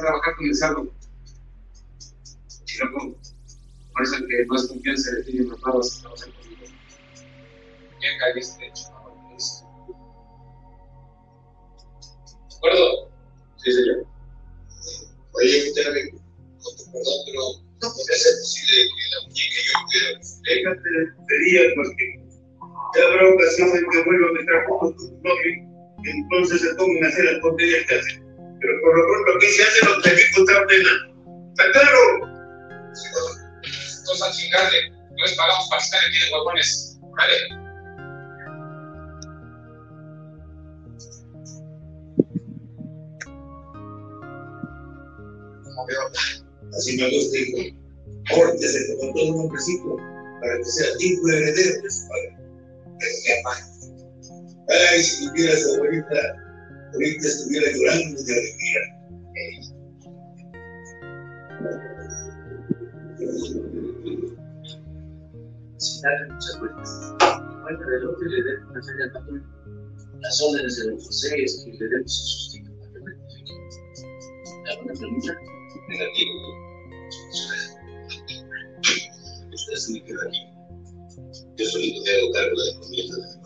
a trabajar con el saldo. Chiroco, por eso que no es confianza de ti y no vas a trabajar conmigo. Ya caíste, chaval. ¿De acuerdo? Sí, señor. Oye, usted perdón, pero no podría ser posible que la muñeca y yo pudiera. Déjate de día porque ya habrá ocasiones en que vuelva a meter con tu novio entonces se pongan a hacer las tonterías que hacen. Pero por lo pronto aquí se hacen los delitos de pena. ¿Está claro? Sí, Entonces a chingarle, no les pagamos para estar aquí de huevones. ¿Vale? Así me gusta, hijo. Córtese con todo un hombrecito para que sea hijo heredero de su padre. Que se Ay, si viviera su abuelita, ahorita estuviera llorando de alegría. Sin darle muchas vueltas. Del otro le den una feria al patrón. Las órdenes de don José es que le demos su sustento para que rectifique. ¿Alguna pregunta? Negativo. Usted se me queda aquí. Yo solito te hago cargo de la encomienda de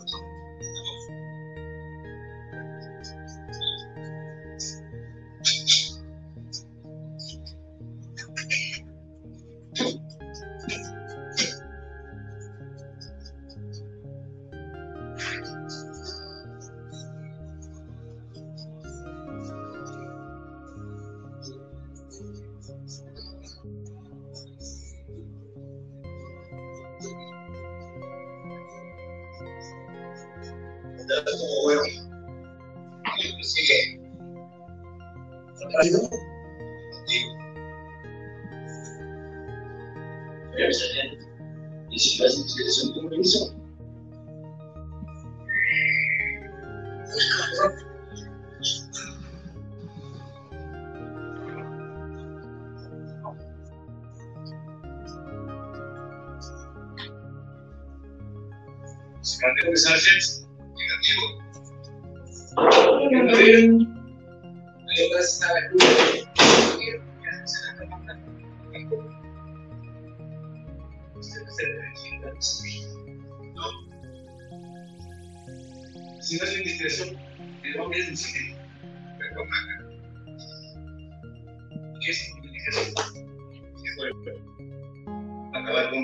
acabar con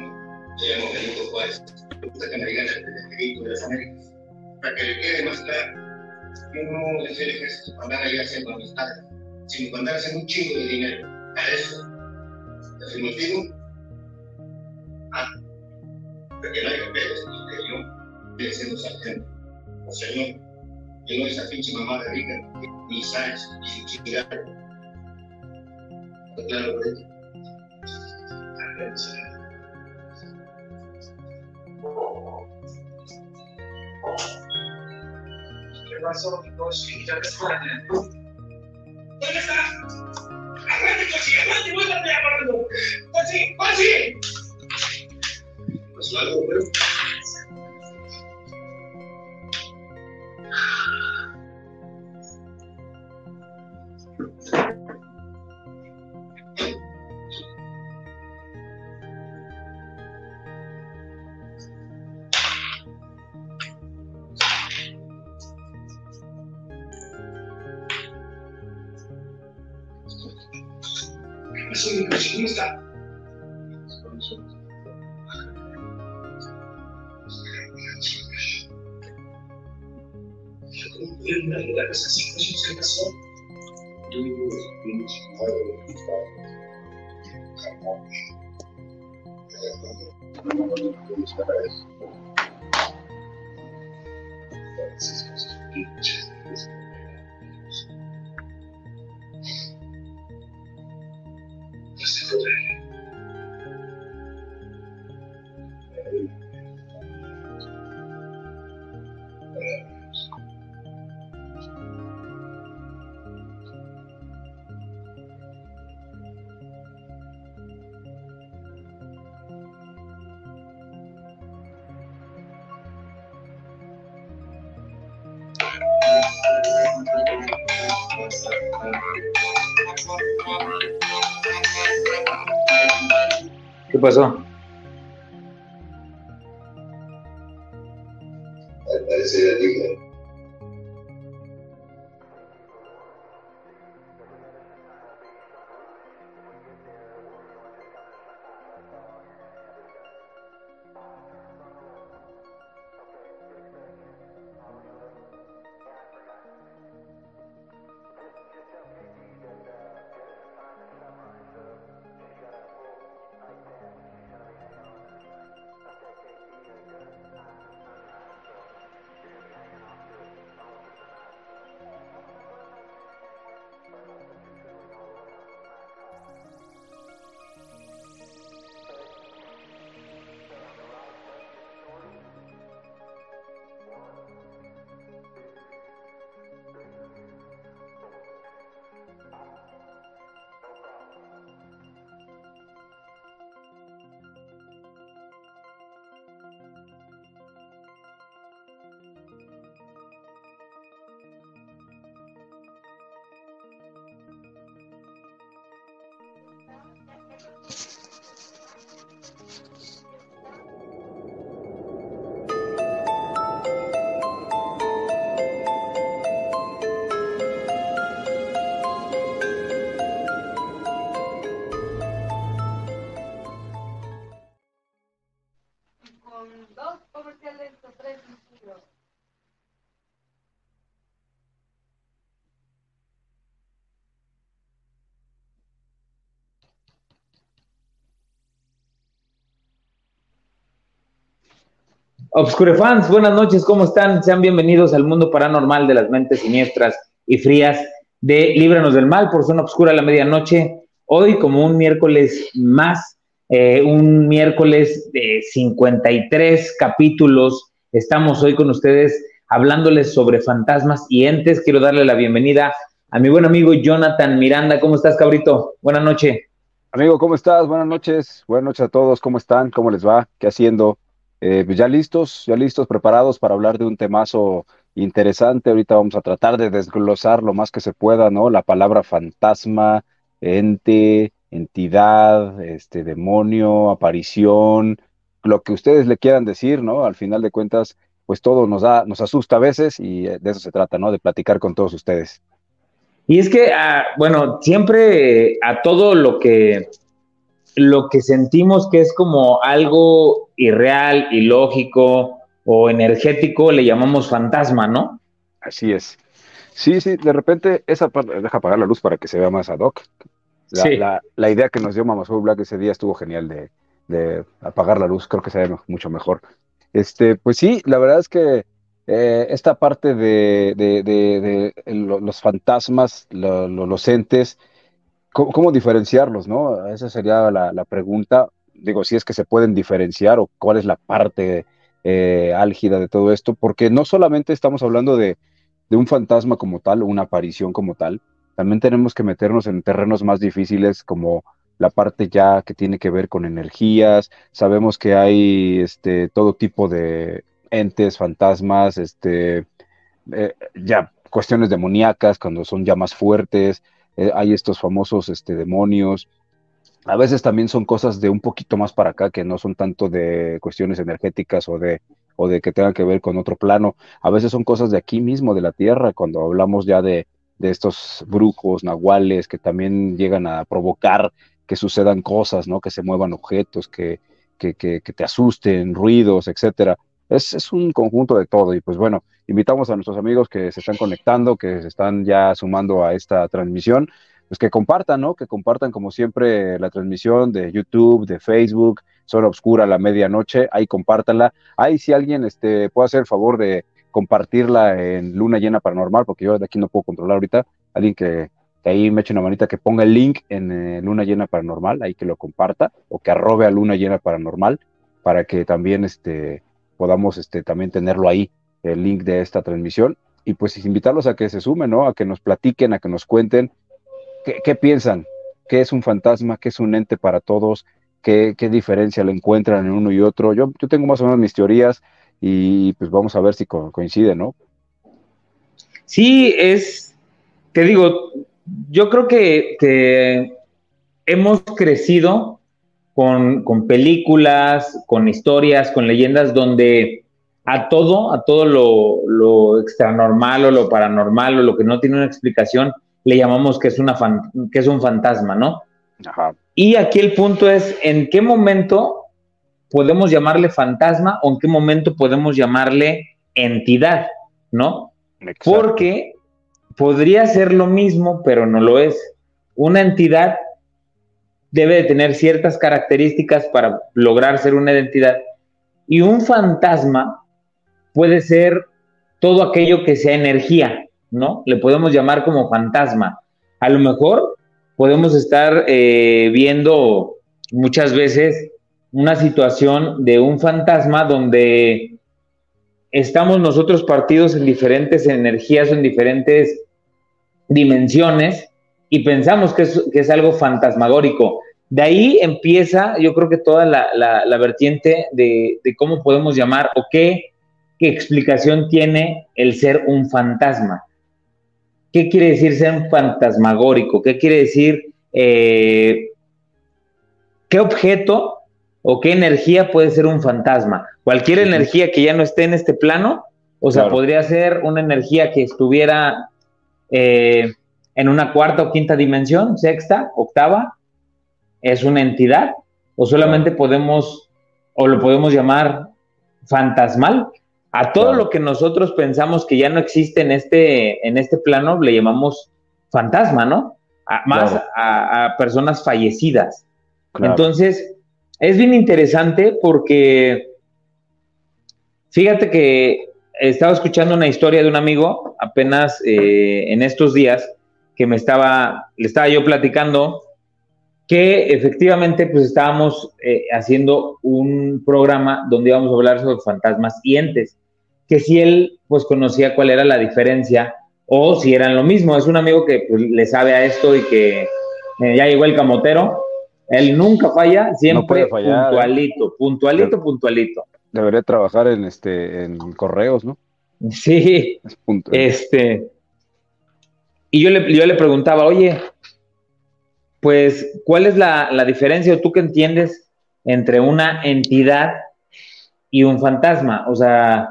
le llamo Benito Juárez. Me gusta que me digan el grito de las Américas. Para que le quede más claro, yo no dejé el ejército para andar ahí haciendo amistades, sino para andar haciendo un chingo de dinero. A eso. ¿Te el motivo? Ah, porque no hay papeles, que yo estoy siendo sargento. O señor, yo no esa pinche mamá de rica, ni Sáenz, ni su chingada. ¿Está claro, güey? ¿Qué pasó, Hitoshi? Ya te extrañé. ¿Dónde está? ¡Aguante, Cochi! ¡Aguante! ¡Vuélvate a verlo! ¡Cochi! ¡Cochi! ¿Pasó Obscure fans, buenas noches, ¿cómo están? Sean bienvenidos al mundo paranormal de las mentes siniestras y frías de Líbranos del Mal por Zona Obscura a la medianoche. Hoy, como un miércoles más, eh, un miércoles de 53 capítulos, estamos hoy con ustedes hablándoles sobre fantasmas y entes. Quiero darle la bienvenida a mi buen amigo Jonathan Miranda. ¿Cómo estás, cabrito? Buenas noches. Amigo, ¿cómo estás? Buenas noches. Buenas noches a todos. ¿Cómo están? ¿Cómo les va? ¿Qué haciendo? Eh, pues ya listos, ya listos, preparados para hablar de un temazo interesante. Ahorita vamos a tratar de desglosar lo más que se pueda, ¿no? La palabra fantasma, ente, entidad, este, demonio, aparición, lo que ustedes le quieran decir, ¿no? Al final de cuentas, pues todo nos da, nos asusta a veces y de eso se trata, ¿no? De platicar con todos ustedes. Y es que, ah, bueno, siempre a todo lo que lo que sentimos que es como algo irreal, ilógico o energético, le llamamos fantasma, ¿no? Así es. Sí, sí, de repente esa parte, deja apagar la luz para que se vea más ad hoc. La, sí. la, idea que nos dio Mama Black ese día estuvo genial de, de, apagar la luz, creo que se ve mucho mejor. Este, pues sí, la verdad es que eh, esta parte de, de, de, de los fantasmas, lo, lo, los entes, ¿Cómo, diferenciarlos, no? Esa sería la, pregunta. Digo, si es que se pueden diferenciar o cuál es la parte eh, álgida de todo esto, porque no solamente estamos hablando de, un fantasma como tal, una aparición como tal, también tenemos que meternos en terrenos más difíciles como la parte ya que tiene que ver con energías. Sabemos que hay este, todo tipo de entes, fantasmas, este, eh, ya cuestiones demoníacas cuando son ya más fuertes. Eh, hay estos famosos este, demonios. A veces también son cosas de un poquito más para acá, que no son tanto de cuestiones energéticas o de, o de que tengan que ver con otro plano. A veces son cosas de aquí mismo, de la tierra, cuando hablamos ya de, de estos brujos, nahuales, que también llegan a provocar que sucedan cosas, ¿no? Que se muevan objetos, que, que, que, que te asusten, ruidos, etcétera es, un conjunto de todo. Y pues bueno, invitamos a nuestros amigos que se están conectando, que se están ya sumando a esta transmisión, pues que compartan, ¿no? Que compartan como siempre la transmisión de YouTube, de Facebook, Zona Obscura la medianoche, ahí compártanla. Ahí si alguien este, puede hacer el favor de compartirla en Luna Llena Paranormal, porque yo de aquí no puedo controlar ahorita, alguien que, ahí me eche una manita que ponga el link en eh, Luna Llena Paranormal, ahí que lo comparta, o que arrobe a Luna Llena Paranormal, para que también este, podamos este, también tenerlo ahí, el link de esta transmisión. Y pues invitarlos a que se sumen, ¿no? A que nos platiquen, a que nos cuenten qué, piensan, qué es un fantasma, qué es un ente para todos, qué, qué diferencia le encuentran en uno y otro. Yo, yo tengo más o menos mis teorías y pues vamos a ver si co coincide, ¿no? Sí, es, te digo, yo creo que hemos crecido con, con películas, con historias, con leyendas donde a todo, a todo lo, lo extranormal o lo paranormal o lo que no tiene una explicación, le llamamos que es, una que es un fantasma, ¿no? Y aquí el punto es, ¿en qué momento podemos llamarle fantasma o en qué momento podemos llamarle entidad, ¿no? Porque podría ser lo mismo, pero no lo es. Una entidad debe de tener ciertas características para lograr ser una identidad y un fantasma puede ser todo aquello que sea energía, ¿no? Le podemos llamar como fantasma. A lo mejor podemos estar eh, viendo muchas veces una situación de un fantasma donde estamos nosotros partidos en diferentes energías en diferentes dimensiones y pensamos que es, algo fantasmagórico. De ahí empieza, yo creo que toda la, vertiente de, de, cómo podemos llamar o qué, qué explicación tiene el ser un fantasma. ¿Qué quiere decir ser un fantasmagórico? ¿Qué quiere decir eh, qué objeto o qué energía puede ser un fantasma? Cualquier energía que ya no esté en este plano, o sea, podría ser una energía que estuviera eh, en una cuarta o quinta dimensión, sexta, octava, es una entidad, o solamente podemos, o lo podemos llamar fantasmal. A todo lo que nosotros pensamos que ya no existe en este, en este plano, le llamamos fantasma, ¿no? más a, personas fallecidas. Entonces, es bien interesante porque, fíjate que estaba escuchando una historia de un amigo apenas eh, en estos días que me estaba, le estaba yo platicando que efectivamente pues estábamos eh, haciendo un programa donde íbamos a hablar sobre fantasmas y entes que si él pues conocía cuál era la diferencia o si eran lo mismo. Es un amigo que pues, le sabe a esto y que eh, ya llegó el camotero. Él nunca falla, siempre puntualito, ¿eh? puntualito, puntualito. Debería trabajar en este en correos, ¿no? Sí. este. Y yo le, yo le preguntaba, oye, pues, ¿cuál es la, la diferencia o tú qué entiendes entre una entidad y un fantasma? O sea,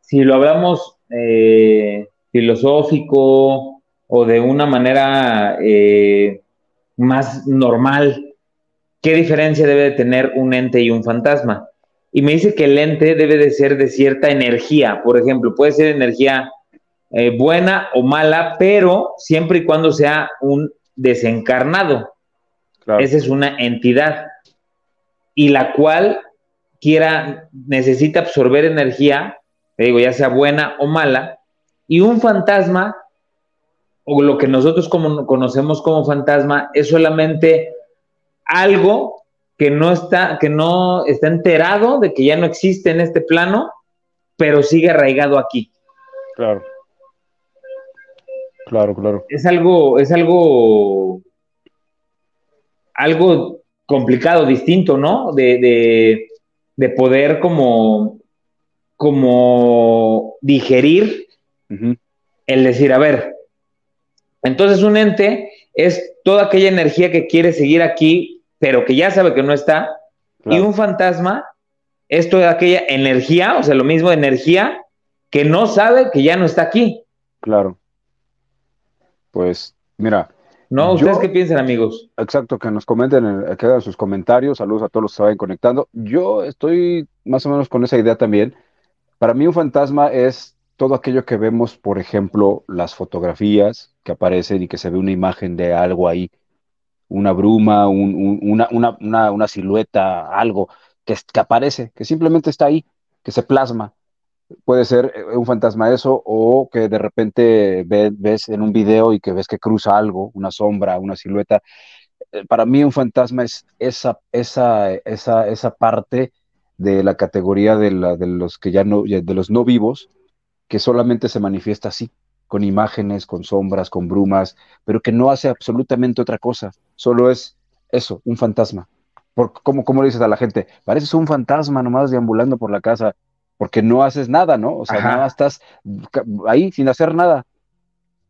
si lo hablamos eh, filosófico o de una manera eh, más normal, ¿qué diferencia debe de tener un ente y un fantasma? Y me dice que el ente debe de ser de cierta energía, por ejemplo, puede ser energía eh, buena o mala, pero siempre y cuando sea un desencarnado. Esa es una entidad y la cual quiera, necesita absorber energía digo, ya sea buena o mala, y un fantasma, o lo que nosotros como, conocemos como fantasma, es solamente algo que no está, que no está enterado de que ya no existe en este plano, pero sigue arraigado aquí. Claro. Claro, claro. Es algo, es algo, algo complicado, distinto, ¿no? De, de, de poder como como digerir el decir, a ver, entonces un ente es toda aquella energía que quiere seguir aquí, pero que ya sabe que no está, y un fantasma es toda aquella energía, o sea, lo mismo energía, que no sabe que ya no está aquí. Claro. Pues, mira. No, ¿ustedes qué piensan, amigos? Exacto, que nos comenten, que hagan sus comentarios. Saludos a todos los que se vayan conectando. Yo estoy más o menos con esa idea también. Para mí un fantasma es todo aquello que vemos, por ejemplo, las fotografías que aparecen y que se ve una imagen de algo ahí, una bruma, una, una, silueta, algo que, que, aparece, que simplemente está ahí, que se plasma. Puede ser eh, un fantasma eso o que de repente ves en un video y que ves que cruza algo, una sombra, una silueta. Eh, para mí un fantasma es esa, esa, esa, esa parte de la categoría de, la, de los que ya no, de los no vivos, que solamente se manifiesta así, con imágenes, con sombras, con brumas, pero que no hace absolutamente otra cosa, solo es eso, un fantasma. Por, ¿cómo, ¿Cómo le dices a la gente? Pareces un fantasma nomás deambulando por la casa, porque no haces nada, ¿no? O sea, nada estás ahí sin hacer nada.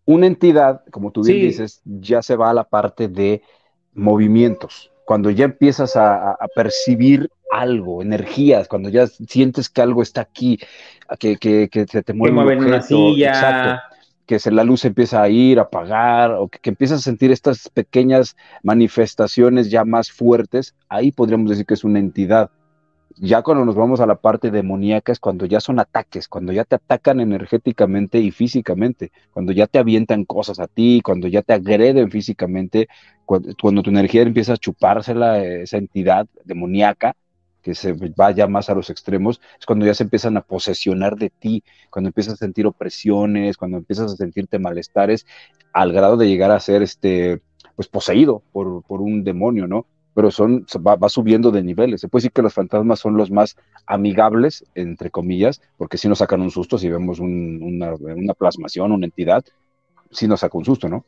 Una entidad, como tú bien dices, ya se va a la parte de movimientos cuando ya empiezas a, percibir algo, energías, cuando ya sientes que algo está aquí, que, que, que se te mueve, una silla. que se, la luz empieza a ir, a apagar, o que, que, empiezas a sentir estas pequeñas manifestaciones ya más fuertes, ahí podríamos decir que es una entidad. Ya cuando nos vamos a la parte demoníaca es cuando ya son ataques, cuando ya te atacan energéticamente y físicamente, cuando ya te avientan cosas a ti, cuando ya te agreden físicamente, cuando, tu energía empieza a chupársela, esa entidad demoníaca, que se vaya más a los extremos, es cuando ya se empiezan a posesionar de ti, cuando empiezas a sentir opresiones, cuando empiezas a sentirte malestares, al grado de llegar a ser este, pues poseído por, por un demonio, ¿no? Pero son, va, subiendo de niveles. Se puede decir que los fantasmas son los más amigables, entre comillas, porque si nos sacan un susto, si vemos una, plasmación, una entidad, sí nos saca un susto, ¿no?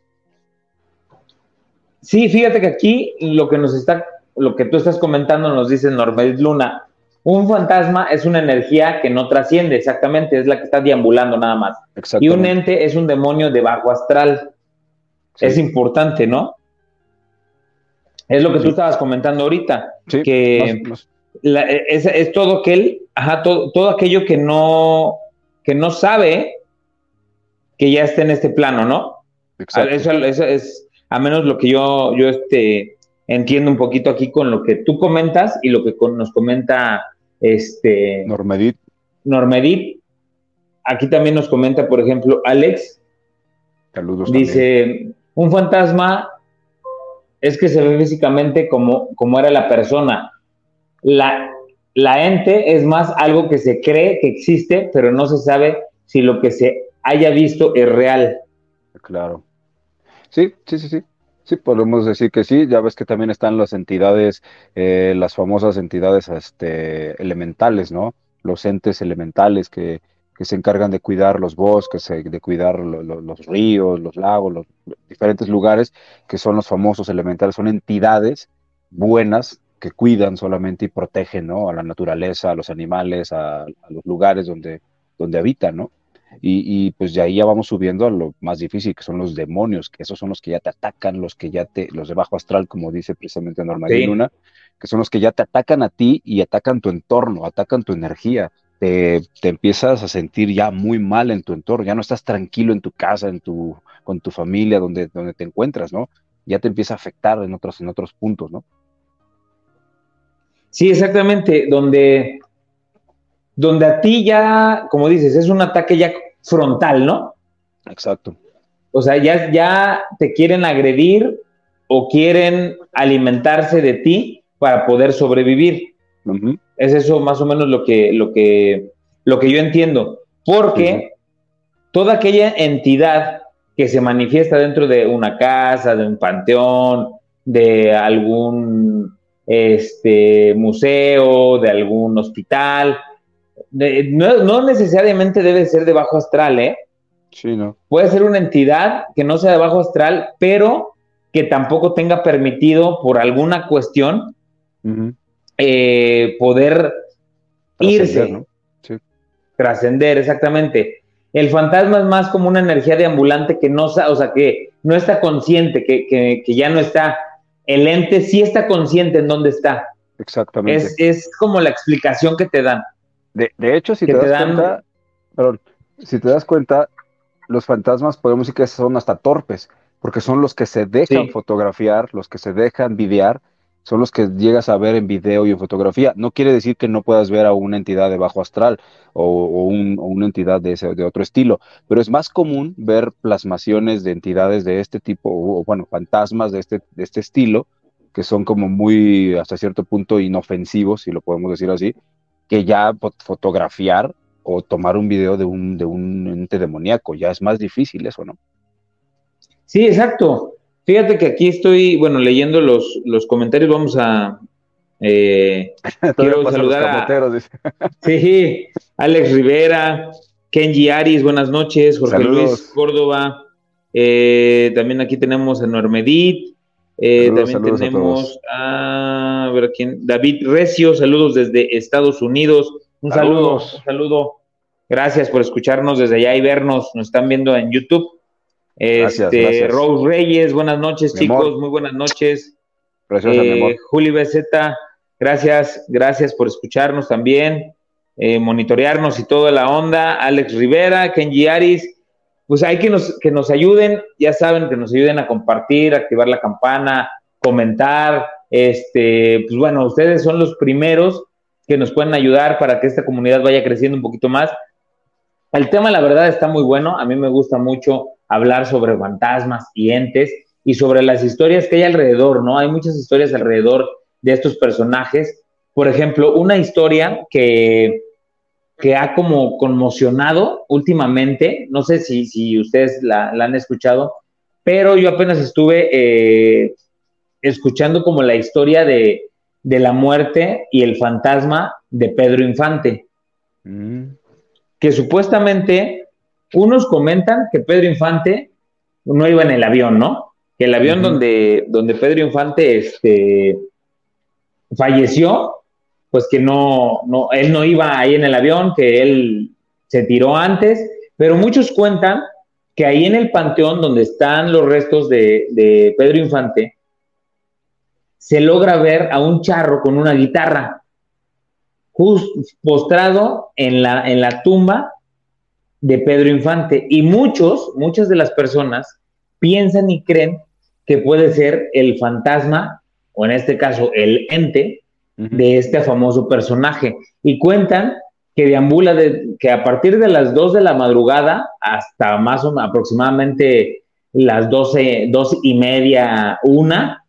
Sí, fíjate que aquí lo que nos está, lo que tú estás comentando nos dice Norbert Luna, un fantasma es una energía que no trasciende, exactamente, es la que está deambulando nada más. Y un ente es un demonio de bajo astral. Es importante, ¿no? Es lo que tú estabas comentando ahorita, que es, todo aquel, ajá, todo, todo, aquello que no, que no sabe que ya está en este plano, ¿no? Exacto. Eso, es a menos lo que yo, yo este, entiendo un poquito aquí con lo que tú comentas y lo que nos comenta este Normedit. Normedit. Aquí también nos comenta, por ejemplo, Alex. Saludos. Dice, un fantasma es que se ve físicamente como, como era la persona. La, la ente es más algo que se cree que existe, pero no se sabe si lo que se haya visto es real. Claro. Sí, sí, sí, sí. Sí, podemos decir que sí. Ya ves que también están las entidades, eh, las famosas entidades este, elementales, ¿no? Los entes elementales que, que se encargan de cuidar los bosques, de cuidar los ríos, los lagos, los diferentes lugares, que son los famosos elementales, son entidades buenas que cuidan solamente y protegen ¿no? a la naturaleza, a los animales, a, los lugares donde, donde habitan, ¿no? Y, pues de ahí ya vamos subiendo a lo más difícil, que son los demonios, que esos son los que ya te atacan, los que ya te, los de bajo astral, como dice precisamente Norma Luna, que son los que ya te atacan a ti y atacan tu entorno, atacan tu energía, te, empiezas a sentir ya muy mal en tu entorno, ya no estás tranquilo en tu casa, en tu, con tu familia, donde, donde te encuentras, ¿no? Ya te empieza a afectar en otros, en otros puntos, ¿no? Sí, exactamente, donde, donde a ti ya, como dices, es un ataque ya frontal, ¿no? Exacto. O sea, ya, ya te quieren agredir o quieren alimentarse de ti para poder sobrevivir. Es eso más o menos lo que, lo que, lo que yo entiendo. Porque toda aquella entidad que se manifiesta dentro de una casa, de un panteón, de algún este, museo, de algún hospital, no, necesariamente debe ser de bajo astral, ¿eh? Sí, no. Puede ser una entidad que no sea de bajo astral, pero que tampoco tenga permitido por alguna cuestión eh, poder irse, trascender, exactamente. El fantasma es más como una energía de ambulante que no, o sea, que no está consciente, que, ya no está. El ente sí está consciente en dónde está. Exactamente. Es, como la explicación que te dan. De, hecho, si te, das cuenta, si te das cuenta, los fantasmas podemos decir que son hasta torpes, porque son los que se dejan fotografiar, los que se dejan videar, son los que llegas a ver en video y en fotografía. No quiere decir que no puedas ver a una entidad de bajo astral o, una entidad de, ese, de otro estilo, pero es más común ver plasmaciones de entidades de este tipo, o bueno, fantasmas de este, de este estilo, que son como muy, hasta cierto punto, inofensivos, si lo podemos decir así, que ya fotografiar o tomar un video de un, de un ente demoníaco. Ya es más difícil eso, ¿no? Sí, exacto. Fíjate que aquí estoy, bueno, leyendo los, los comentarios, vamos a... Eh, quiero saludar a... sí, Alex Rivera, Kenji Aris, buenas noches, Jorge Luis Córdoba, eh, también aquí tenemos a Normedit, eh, también tenemos a, ver, ¿quién? David Recio, saludos desde Estados Unidos, un saludo, un saludo, gracias por escucharnos desde allá y vernos, nos están viendo en YouTube. Este, Rose Reyes, buenas noches, chicos, muy buenas noches. Preciosa, mi amor. Juli BZ, gracias, gracias por escucharnos también, monitorearnos y toda la onda. Alex Rivera, Kenji Aris, pues hay que nos, que nos ayuden, ya saben, que nos ayuden a compartir, activar la campana, comentar, este, pues bueno, ustedes son los primeros que nos pueden ayudar para que esta comunidad vaya creciendo un poquito más. El tema, la verdad, está muy bueno. A mí me gusta mucho hablar sobre fantasmas y entes y sobre las historias que hay alrededor, ¿no? Hay muchas historias alrededor de estos personajes. Por ejemplo, una historia que que ha como conmocionado últimamente, no sé si, si ustedes la, han escuchado, pero yo apenas estuve eh, escuchando como la historia de, la muerte y el fantasma de Pedro Infante, mm. que supuestamente unos comentan que Pedro Infante no iba en el avión, ¿no? Que el avión donde, donde Pedro Infante este, falleció pues que no, no, él no iba ahí en el avión, que él se tiró antes, pero muchos cuentan que ahí en el panteón donde están los restos de, Pedro Infante, se logra ver a un charro con una guitarra, justo postrado en la, en la tumba de Pedro Infante. Y muchos, muchas de las personas piensan y creen que puede ser el fantasma, o en este caso el ente, de este famoso personaje. Y cuentan que deambula de, que a partir de las 2 de la madrugada hasta más o menos aproximadamente las 12, dos y media, una,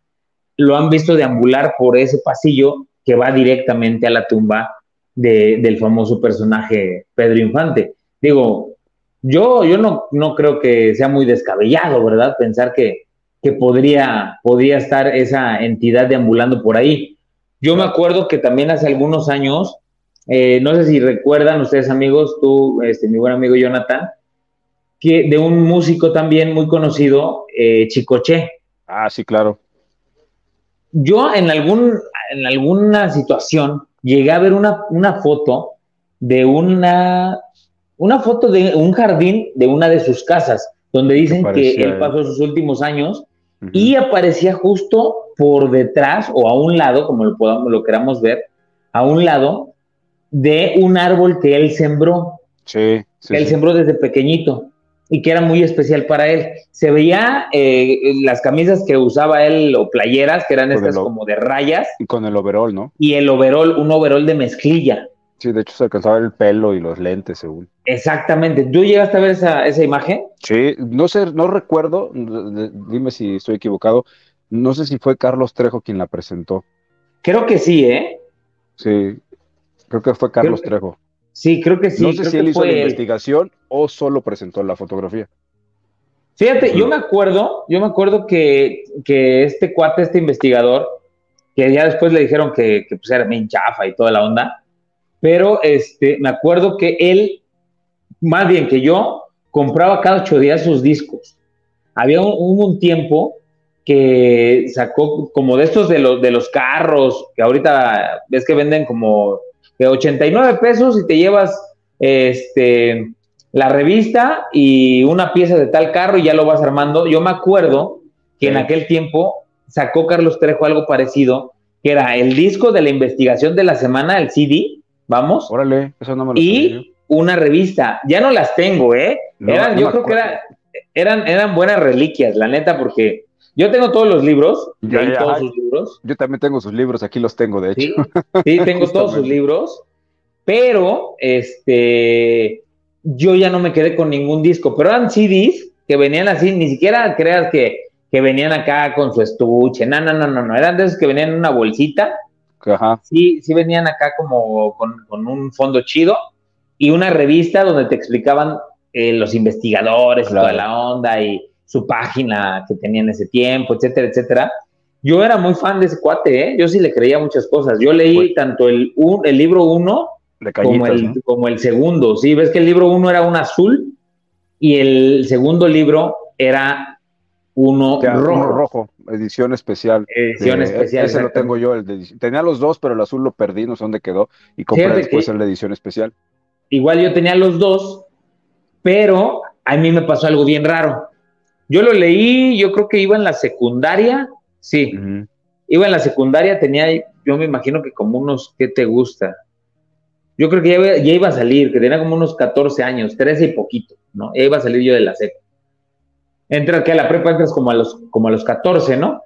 lo han visto deambular por ese pasillo que va directamente a la tumba del famoso personaje Pedro Infante. Digo, yo, yo no, no creo que sea muy descabellado, ¿verdad? Pensar que, que podría, podría estar esa entidad deambulando por ahí. Yo me acuerdo que también hace algunos años, eh, no sé si recuerdan ustedes amigos, tú, este, mi buen amigo Jonathan, que de un músico también muy conocido, eh, Chicoche. Ah, sí, claro. Yo en, algún, en alguna situación llegué a ver una, foto de una, una foto de un jardín de una de sus casas, donde dicen que él pasó sus últimos años y aparecía justo por detrás o a un lado, como lo, podamos, lo queramos ver, a un lado de un árbol que él sembró. Sí, que él sembró desde pequeñito y que era muy especial para él. Se veía eh, las camisas que usaba él o playeras, que eran estas como de rayas. Y con el overol, ¿no? Y el overol, un overol de mezclilla. Sí, de hecho se alcanzaba el pelo y los lentes, según. Exactamente. ¿Tú llegaste a ver esa, esa imagen? Sí, no sé, no recuerdo, dime si estoy equivocado. No sé si fue Carlos Trejo quien la presentó. Creo que sí, ¿eh? Sí, creo que fue Carlos Trejo. Sí, creo que sí. No sé si él hizo la investigación o solo presentó la fotografía. Fíjate, yo me acuerdo, yo me acuerdo que, que, este cuate, este investigador, que ya después le dijeron que, que pues era bien chafa y toda la onda, pero este, me acuerdo que él, más bien que yo, compraba cada ocho días sus discos. Había un, un tiempo que sacó como de estos de los, de los carros, que ahorita ves que venden como de 89 pesos y te llevas este, la revista y una pieza de tal carro y ya lo vas armando. Yo me acuerdo que en aquel tiempo sacó Carlos Trejo algo parecido, que era el disco de la investigación de la semana, el CD, vamos. Órale, eso no me lo Y una revista. Ya no las tengo, ¿eh? eran, yo creo que eran, eran buenas reliquias, la neta, porque yo tengo todos los libros, todos sus libros. Yo también tengo sus libros, aquí los tengo, de hecho. Sí, tengo todos sus libros, pero este, yo ya no me quedé con ningún disco, pero eran CDs que venían así, ni siquiera creas que, que venían acá con su estuche, no, no, no, no, no, eran de esos que venían en una bolsita. Ajá. Sí, sí venían acá como con, un fondo chido y una revista donde te explicaban eh, los investigadores y toda la onda y su página que tenía en ese tiempo, etcétera, etcétera. Yo era muy fan de ese cuate, ¿eh? yo sí le creía muchas cosas. Yo leí pues tanto el, el libro uno como, el, como el segundo. Sí, ves que el libro uno era un azul y el segundo libro era uno rojo. rojo, edición especial. Edición especial. Ese lo tengo yo. El tenía los dos, pero el azul lo perdí, no sé dónde quedó. Y compré después el de edición especial. Igual yo tenía los dos, pero a mí me pasó algo bien raro. Yo lo leí, yo creo que iba en la secundaria, sí. iba en la secundaria, tenía, yo me imagino que como unos, ¿qué te gusta? Yo creo que ya, iba a salir, que tenía como unos 14 años, 13 y poquito, ¿no? Ya iba a salir yo de la seco. Entra que a la prepa entras como a los, como a los 14, ¿no?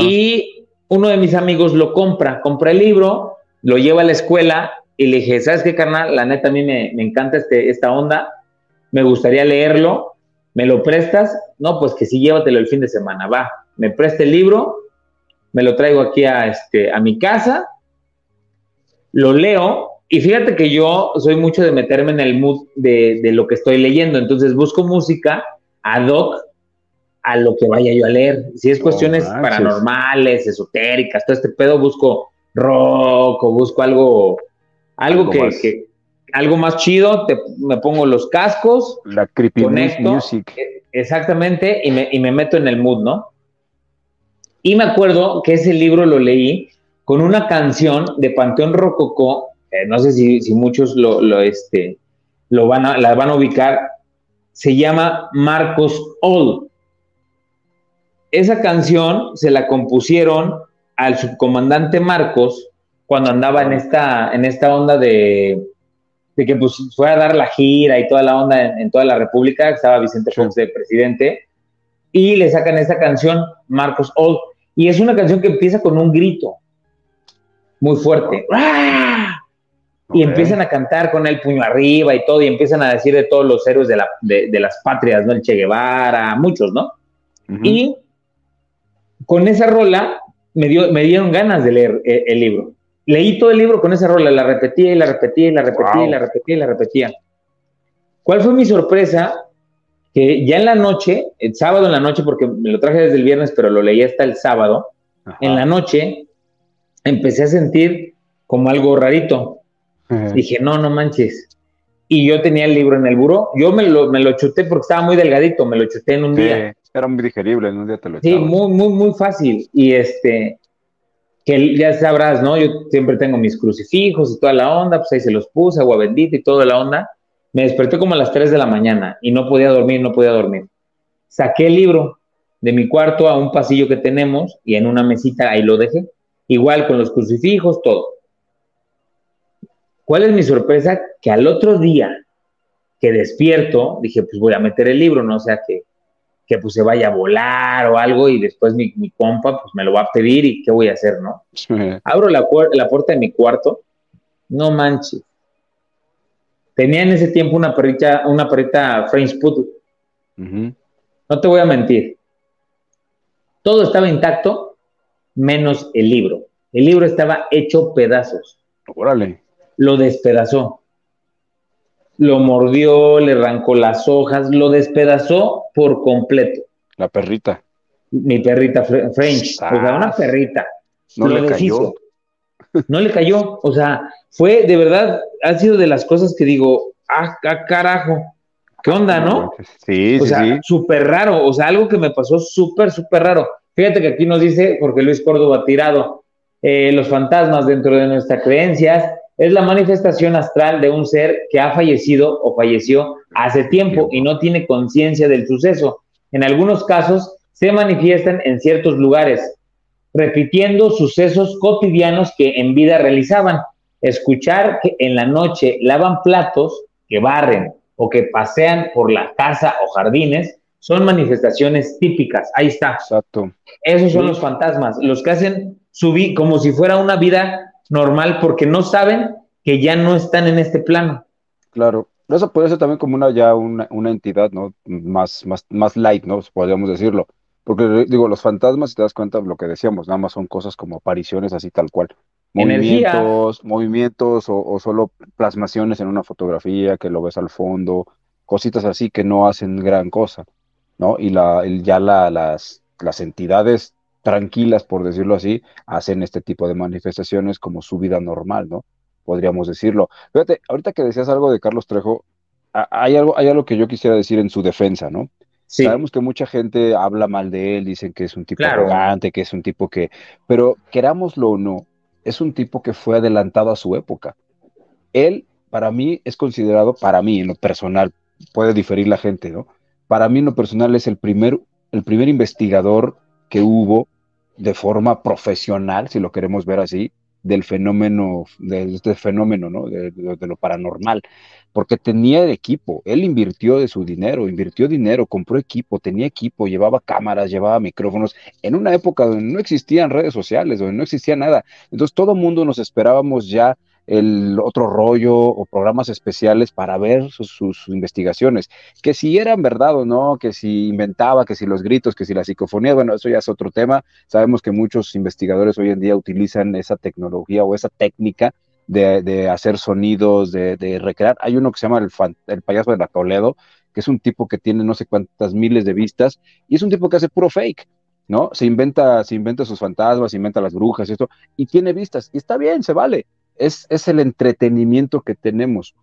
y uno de mis amigos lo compra, compra el libro, lo lleva a la escuela y le dije, ¿sabes qué, carnal? La neta a mí me, me encanta este, esta onda, me gustaría leerlo, ¿me lo prestas? No, pues que sí, llévatelo el fin de semana, va, me presta el libro, me lo traigo aquí a, este, a mi casa, lo leo y fíjate que yo soy mucho de meterme en el mood de, lo que estoy leyendo, entonces busco música ad hoc a lo que vaya yo a leer. Si es cuestiones paranormales, esotéricas, todo este pedo, busco rock o busco algo, algo, que, algo más chido, me pongo los cascos, la creepy music. E, exactamente, y me, y me meto en el mood, ¿no? Y me acuerdo que ese libro lo leí con una canción de Panteón Rococó, eh, no sé si, muchos lo, lo, este, lo van a, la van a ubicar, se llama Marcos All. Esa canción se la compusieron al subcomandante Marcos cuando andaba en esta, en esta onda de, de que pues, fue a dar la gira y toda la onda en, toda la República, estaba Vicente Fox de presidente, y le sacan esta canción, Marcos Old, y es una canción que empieza con un grito muy fuerte. ¡Ah! Y empiezan a cantar con el puño arriba y todo, y empiezan a decir de todos los héroes de, la, de, las patrias, ¿no? El Che Guevara, muchos, ¿no? Y con esa rola me, dio, me dieron ganas de leer eh, el, libro. Leí todo el libro con esa rola, la repetía y la repetía y la repetía y la repetía y la repetía. ¿Cuál fue mi sorpresa? Que ya en la noche, el sábado en la noche, porque me lo traje desde el viernes, pero lo leí hasta el sábado, en la noche empecé a sentir como algo rarito. Dije, no, no manches. Y yo tenía el libro en el buró. Yo me lo, me lo chuté porque estaba muy delgadito, me lo chuté en un día. Era muy digerible, en un día te lo Sí, muy, muy, muy fácil. Y este, que ya sabrás, ¿no? Yo siempre tengo mis crucifijos y toda la onda, pues ahí se los puse, agua bendita y toda la onda. Me desperté como a las 3 de la mañana y no podía dormir, no podía dormir. Saqué el libro de mi cuarto a un pasillo que tenemos y en una mesita ahí lo dejé. Igual con los crucifijos, todo. ¿Cuál es mi sorpresa? Que al otro día que despierto, dije, pues voy a meter el libro, no o sea que, que pues se vaya a volar o algo y después mi, mi, compa pues me lo va a pedir y qué voy a hacer, ¿no? Abro la, la puerta de mi cuarto, no manches. Tenía en ese tiempo una perrita, una perrita French Poodle. No te voy a mentir. Todo estaba intacto, menos el libro. El libro estaba hecho pedazos. Órale. Lo despedazó. Lo mordió, le arrancó las hojas, lo despedazó por completo. La perrita. Mi perrita French. O sea, una perrita. No le cayó. No le cayó. O sea, fue de verdad, ha sido de las cosas que digo, ah, carajo. ¿Qué onda, no? Sí, o sea, súper raro. O sea, algo que me pasó súper, súper raro. Fíjate que aquí nos dice, porque Luis Córdoba tirado, eh, los fantasmas dentro de nuestras creencias es la manifestación astral de un ser que ha fallecido o falleció hace tiempo y no tiene conciencia del suceso. En algunos casos se manifiestan en ciertos lugares, repitiendo sucesos cotidianos que en vida realizaban. Escuchar que en la noche lavan platos, que barren o que pasean por la casa o jardines, son manifestaciones típicas. Ahí está. Exacto. Esos son los fantasmas, los que hacen subir como si fuera una vida normal porque no saben que ya no están en este plano. Claro. Eso puede ser también como una ya una, entidad, ¿no? Más, más, más light, ¿no? Podríamos decirlo. Porque digo, los fantasmas, si te das cuenta, lo que decíamos, nada más son cosas como apariciones así tal cual. Movimientos, movimientos o, o, solo plasmaciones en una fotografía que lo ves al fondo, cositas así que no hacen gran cosa. ¿no? Y la, ya las, las entidades tranquilas, por decirlo así, hacen este tipo de manifestaciones como su vida normal, ¿no? Podríamos decirlo. Fíjate, ahorita que decías algo de Carlos Trejo, hay algo, hay algo que yo quisiera decir en su defensa, ¿no? Sabemos que mucha gente habla mal de él, dicen que es un tipo arrogante, que es un tipo que, pero querámoslo o no, es un tipo que fue adelantado a su época. Él, para mí, es considerado, para mí, en lo personal, puede diferir la gente, ¿no? para mí en lo personal es el primer, el primer investigador que hubo de forma profesional, si lo queremos ver así, del fenómeno, de este fenómeno, ¿no? De, lo paranormal, porque tenía equipo, él invirtió de su dinero, invirtió dinero, compró equipo, tenía equipo, llevaba cámaras, llevaba micrófonos, en una época donde no existían redes sociales, donde no existía nada. Entonces todo mundo nos esperábamos ya el otro rollo o programas especiales para ver sus, investigaciones. Que si eran verdad o no, que si inventaba, que si los gritos, que si la psicofonía, bueno, eso ya es otro tema. Sabemos que muchos investigadores hoy en día utilizan esa tecnología o esa técnica de, hacer sonidos, de, recrear. Hay uno que se llama el, el payaso de la Toledo, que es un tipo que tiene no sé cuántas miles de vistas y es un tipo que hace puro fake. ¿no? Se inventa, se inventa sus fantasmas, se inventa las brujas y esto, y tiene vistas, y está bien, se vale, es, el entretenimiento que tenemos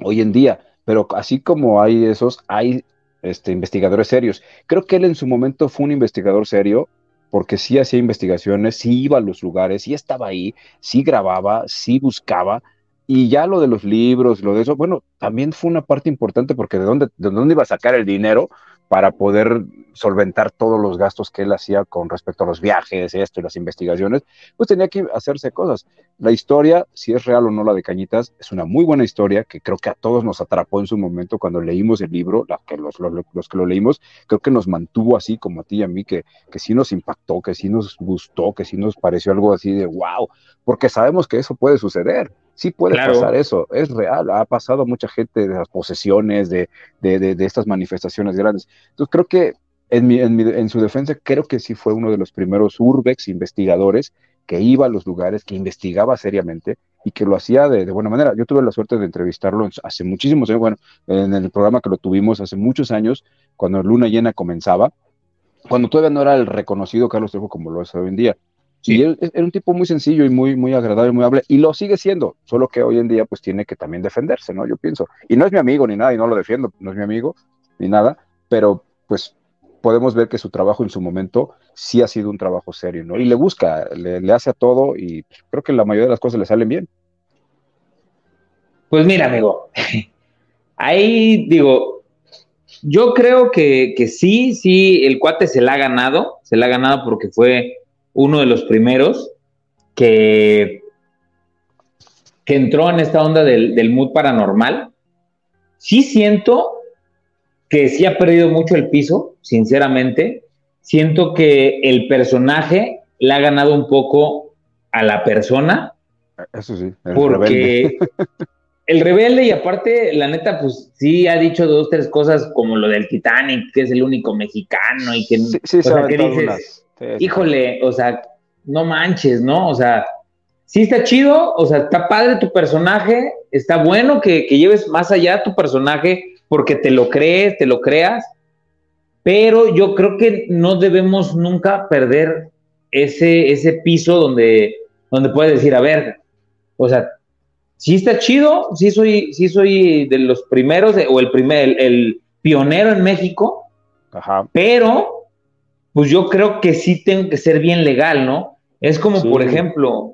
hoy en día, pero así como hay esos, hay este, investigadores serios. Creo que él en su momento fue un investigador serio, porque sí hacía investigaciones, sí iba a los lugares, sí estaba ahí, sí grababa, sí buscaba, y ya lo de los libros, lo de eso, bueno, también fue una parte importante porque de dónde, de dónde iba a sacar el dinero para poder solventar todos los gastos que él hacía con respecto a los viajes, esto y las investigaciones, pues tenía que hacerse cosas. La historia, si es real o no la de Cañitas, es una muy buena historia que creo que a todos nos atrapó en su momento cuando leímos el libro, los, los, que lo leímos, creo que nos mantuvo así como a ti y a mí, que, que sí nos impactó, que sí nos gustó, que sí nos pareció algo así de wow, porque sabemos que eso puede suceder. Sí puede pasar eso, es real, ha pasado a mucha gente de las posesiones, de, de, de, de estas manifestaciones grandes. Entonces creo que en, en, su defensa, creo que sí fue uno de los primeros urbex investigadores que iba a los lugares, que investigaba seriamente y que lo hacía de, buena manera. Yo tuve la suerte de entrevistarlo hace muchísimos años, bueno, en el programa que lo tuvimos hace muchos años, cuando Luna Llena comenzaba, cuando todavía no era el reconocido Carlos Trejo como lo es hoy en día. Y él era un tipo muy sencillo y muy, muy agradable, muy amable, y lo sigue siendo, solo que hoy en día pues tiene que también defenderse, ¿no? Yo pienso. Y no es mi amigo ni nada, y no lo defiendo, no es mi amigo ni nada, pero pues podemos ver que su trabajo en su momento sí ha sido un trabajo serio, ¿no? Y le busca, le, hace a todo y creo que la mayoría de las cosas le salen bien. Pues mira, amigo, ahí digo, yo creo que, que, sí, sí, el cuate se la ha ganado, se la ha ganado porque fue uno de los primeros que, que entró en esta onda del, del mood paranormal. Sí siento que sí ha perdido mucho el piso, sinceramente. Siento que el personaje le ha ganado un poco a la persona. Eso sí, el porque el rebelde y aparte, la neta, pues sí ha dicho dos, tres cosas como lo del Titanic, que es el único mexicano y que, sí, o sea, que dices, híjole, o sea, no manches, ¿no? O sea, sí está chido, o sea, está padre tu personaje, está bueno que, que lleves más allá tu personaje porque te lo crees, te lo creas, pero yo creo que no debemos nunca perder ese, ese piso donde, donde puedes decir, a ver, o sea, sí está chido, sí soy, sí soy de los primeros, o el primer, el, pionero en México, pero pues yo creo que sí tengo que ser bien legal, ¿no? Es como, por ejemplo,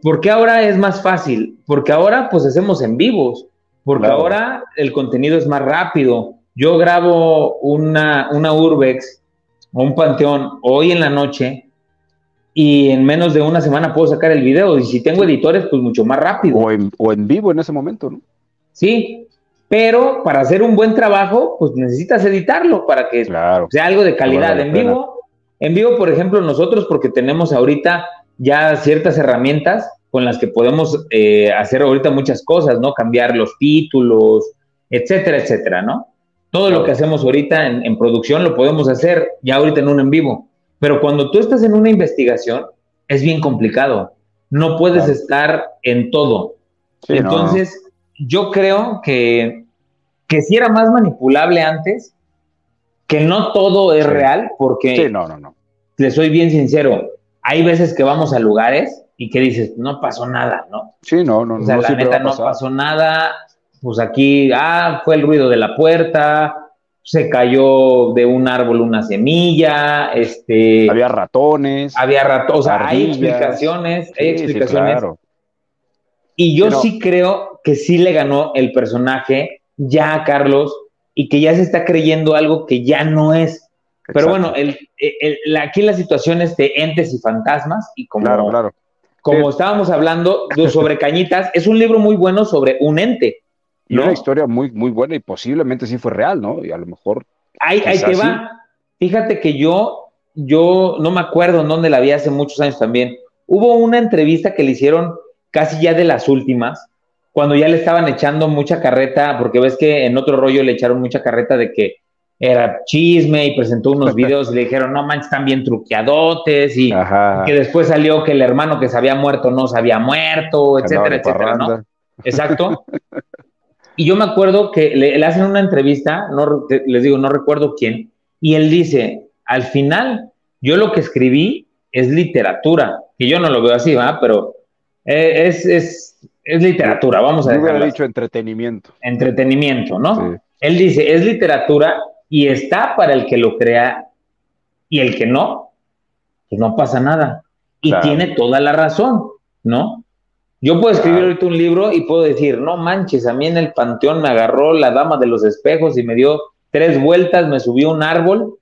¿por qué ahora es más fácil? Porque ahora pues hacemos en vivos. Porque ahora el contenido es más rápido. Yo grabo una, una Urbex o un Panteón hoy en la noche y en menos de una semana puedo sacar el video. Y si tengo editores, pues mucho más rápido. O en, o en vivo en ese momento, ¿no? Sí, pero para hacer un buen trabajo, pues necesitas editarlo para que sea algo de calidad. en vivo, en vivo, por ejemplo, nosotros, porque tenemos ahorita ya ciertas herramientas, con las que podemos eh, hacer ahorita muchas cosas, ¿no? Cambiar los títulos, etcétera, etcétera, ¿no? Todo lo que hacemos ahorita en, producción lo podemos hacer ya ahorita en un en vivo. Pero cuando tú estás en una investigación, es bien complicado. No puedes estar en todo. Entonces, yo creo que, que sí era más manipulable antes, que no todo es real, porque. Sí, no, no, no. Le soy bien sincero. Hay veces que vamos a lugares y que dices, no pasó nada, ¿no? Sí, no, no, o sea, la neta no pasó nada, pues aquí, ah, fue el ruido de la puerta, se cayó de un árbol una semilla, este... Había ratones. Había ratones, o sea, hay explicaciones, hay explicaciones. Y yo sí creo que sí le ganó el personaje ya Carlos y que ya se está creyendo algo que ya no es. Pero bueno, el, aquí la situación es de entes y fantasmas y como, claro, claro. como estábamos hablando sobre Cañitas, es un libro muy bueno sobre un ente. Y una historia muy, muy buena y posiblemente sí fue real, ¿no? Y a lo mejor... Ahí, ahí te va. Fíjate que yo, yo no me acuerdo en dónde la vi hace muchos años también. Hubo una entrevista que le hicieron casi ya de las últimas, cuando ya le estaban echando mucha carreta, porque ves que en otro rollo le echaron mucha carreta de que era chisme y presentó unos videos y le dijeron, no manches, están bien truqueadotes y, que después salió que el hermano que se había muerto no se había muerto, etcétera, etcétera, ¿no? Exacto. y yo me acuerdo que le, le, hacen una entrevista, no, les digo, no recuerdo quién, y él dice, al final, yo lo que escribí es literatura, que yo no lo veo así, ¿va? Pero eh, es, es, es, literatura, vamos a decirlo. hubiera dicho entretenimiento. Entretenimiento, ¿no? Él dice, es literatura y está para el que lo crea y el que no, pues no pasa nada. Y tiene toda la razón, ¿no? Yo puedo escribir ahorita un libro y puedo decir, no manches, a mí en el panteón me agarró la dama de los espejos y me dio tres vueltas, me subió un árbol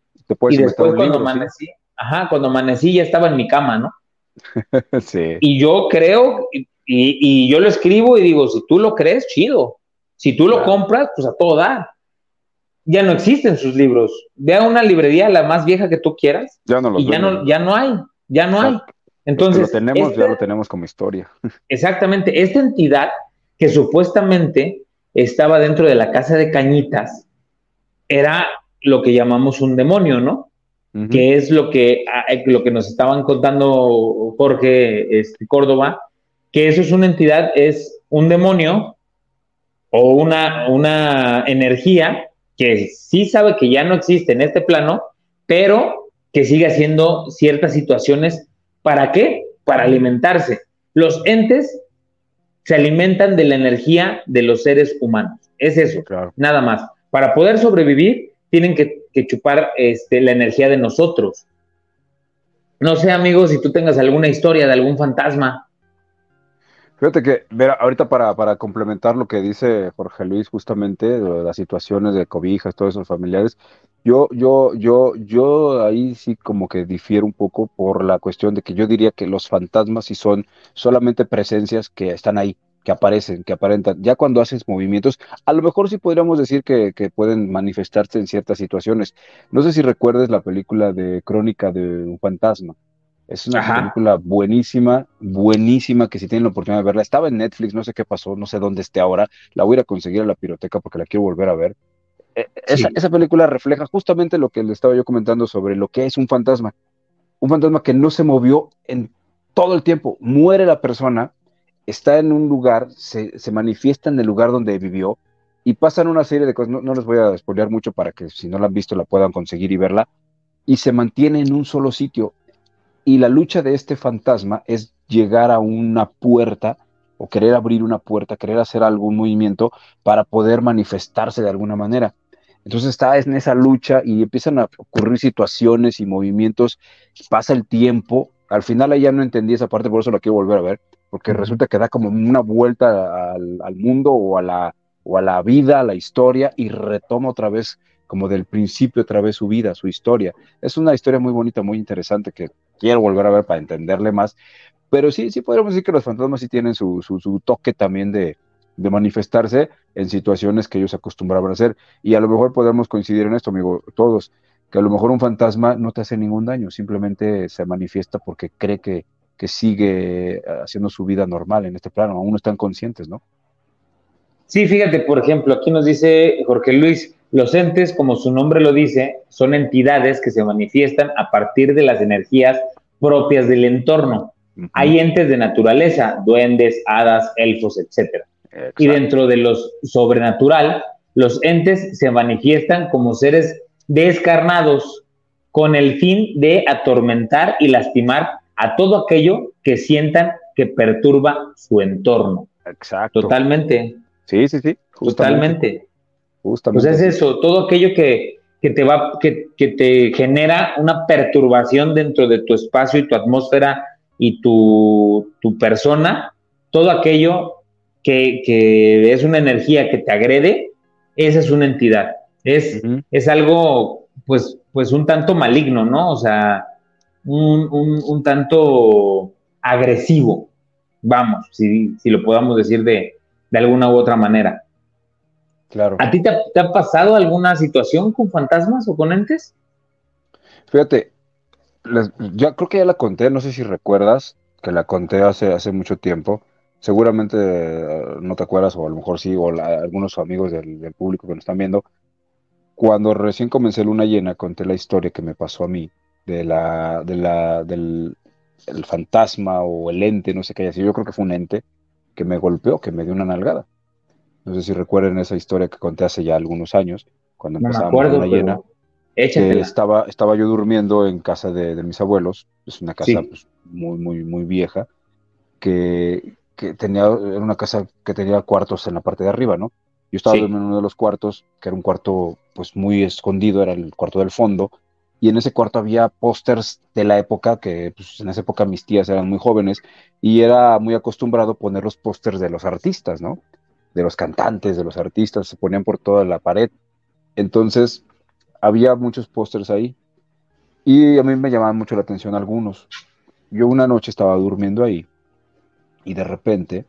y después cuando amanecí, ajá, cuando amanecí ya estaba en mi cama, ¿no? sí. Y yo creo, y, yo lo escribo y digo, si tú lo crees, chido. Si tú lo compras, pues a todo dar. Ya no existen sus libros. Ve a una librería, la más vieja que tú quieras, ya no y ya no, ya no hay, ya no hay. Entonces, lo tenemos, ya lo tenemos como historia. Exactamente. Esta entidad que supuestamente estaba dentro de la casa de Cañitas era lo que llamamos un demonio, ¿no? Que es lo que, ah, lo que nos estaban contando Jorge este, Córdoba, que eso es una entidad, es un demonio o una, una energía que sí sabe que ya no existe en este plano, pero que sigue haciendo ciertas situaciones. ¿Para qué? Para alimentarse. Los entes se alimentan de la energía de los seres humanos. Es eso, nada más. Para poder sobrevivir, tienen que, chupar este, la energía de nosotros. No sé, amigos, si tú tengas alguna historia de algún fantasma. Fíjate que, ver, ahorita para, para, complementar lo que dice Jorge Luis, justamente, las situaciones de cobijas, todos esos familiares, yo, yo, yo, yo ahí sí como que difiero un poco por la cuestión de que yo diría que los fantasmas sí son solamente presencias que están ahí, que aparecen, que aparentan. Ya cuando haces movimientos, a lo mejor sí podríamos decir que, pueden manifestarse en ciertas situaciones. No sé si recuerdes la película de Crónica de un fantasma. Es una película buenísima, buenísima, que si tienen la oportunidad de verla, estaba en Netflix, no sé qué pasó, no sé dónde esté ahora, la voy a ir a conseguir a la piroteca porque la quiero volver a ver. E, esa, esa película refleja justamente lo que le estaba yo comentando sobre lo que es un fantasma. Un fantasma que no se movió en todo el tiempo. Muere la persona, está en un lugar, se, manifiesta en el lugar donde vivió y pasan una serie de cosas, no, les voy a spoilear mucho para que si no la han visto la puedan conseguir y verla, y se mantiene en un solo sitio. Y la lucha de este fantasma es llegar a una puerta o querer abrir una puerta, querer hacer algún movimiento para poder manifestarse de alguna manera. Entonces está en esa lucha y empiezan a ocurrir situaciones y movimientos, pasa el tiempo, al final ya no entendí esa parte, por eso la quiero volver a ver, porque resulta que da como una vuelta al, mundo o a, la, o a la vida, a la historia, y retoma otra vez, como del principio, otra vez su vida, su historia. Es una historia muy bonita, muy interesante, que quiero volver a ver para entenderle más. Pero sí, sí podríamos decir que los fantasmas sí tienen su, su, toque también de, manifestarse en situaciones que ellos acostumbraban a hacer. Y a lo mejor podemos coincidir en esto, amigo, todos, que a lo mejor un fantasma no te hace ningún daño, simplemente se manifiesta porque cree que que sigue eh, haciendo su vida normal en este plano, aún no están conscientes, ¿no? Sí, fíjate, por ejemplo, aquí nos dice Jorge Luis, los entes, como su nombre lo dice, son entidades que se manifiestan a partir de las energías propias del entorno. Hay entes de naturaleza, duendes, hadas, elfos, etc. Y dentro de los sobrenatural, los entes se manifiestan como seres descarnados con el fin de atormentar y lastimar a todo aquello que sientan que perturba su entorno. Exacto. Totalmente. Sí, sí, sí. Totalmente. Justamente. Pues es eso, todo aquello que, te va, que, te genera una perturbación dentro de tu espacio y tu atmósfera y tu, persona, todo aquello que, es una energía que te agrede, esa es una entidad. Es, es algo pues, pues un tanto maligno, ¿no? O sea, un, un, tanto agresivo, vamos, si, si, lo podamos decir de, de alguna u otra manera. Claro. ¿A ti te ha, pasado alguna situación con fantasmas o con entes? Fíjate, ya creo que ya la conté, no sé si recuerdas que la conté hace, hace mucho tiempo. Seguramente eh, no te acuerdas, o a lo mejor sí, o algunos amigos del, del, público que nos están viendo. Cuando recién comencé Luna Llena, conté la historia que me pasó a mí de la, de la, del el fantasma o el ente, no sé qué haya sido. Yo creo que fue un ente que me golpeó, que me dio una nalgada. No sé si recuerden esa historia que conté hace ya algunos años, cuando no empezamos Llena. estaba, estaba yo durmiendo en casa de, mis abuelos, es una casa pues, muy, muy, muy vieja, que, que tenía, era una casa que tenía cuartos en la parte de arriba, ¿no? Yo estaba durmiendo en uno de los cuartos, que era un cuarto pues muy escondido, era el cuarto del fondo, y en ese cuarto había pósters de la época, que pues, en esa época mis tías eran muy jóvenes, y era muy acostumbrado poner los pósters de los artistas, ¿no? De los cantantes, de los artistas, se ponían por toda la pared. Entonces, había muchos pósters ahí, y a mí me llamaban mucho la atención algunos. Yo una noche estaba durmiendo ahí, y de repente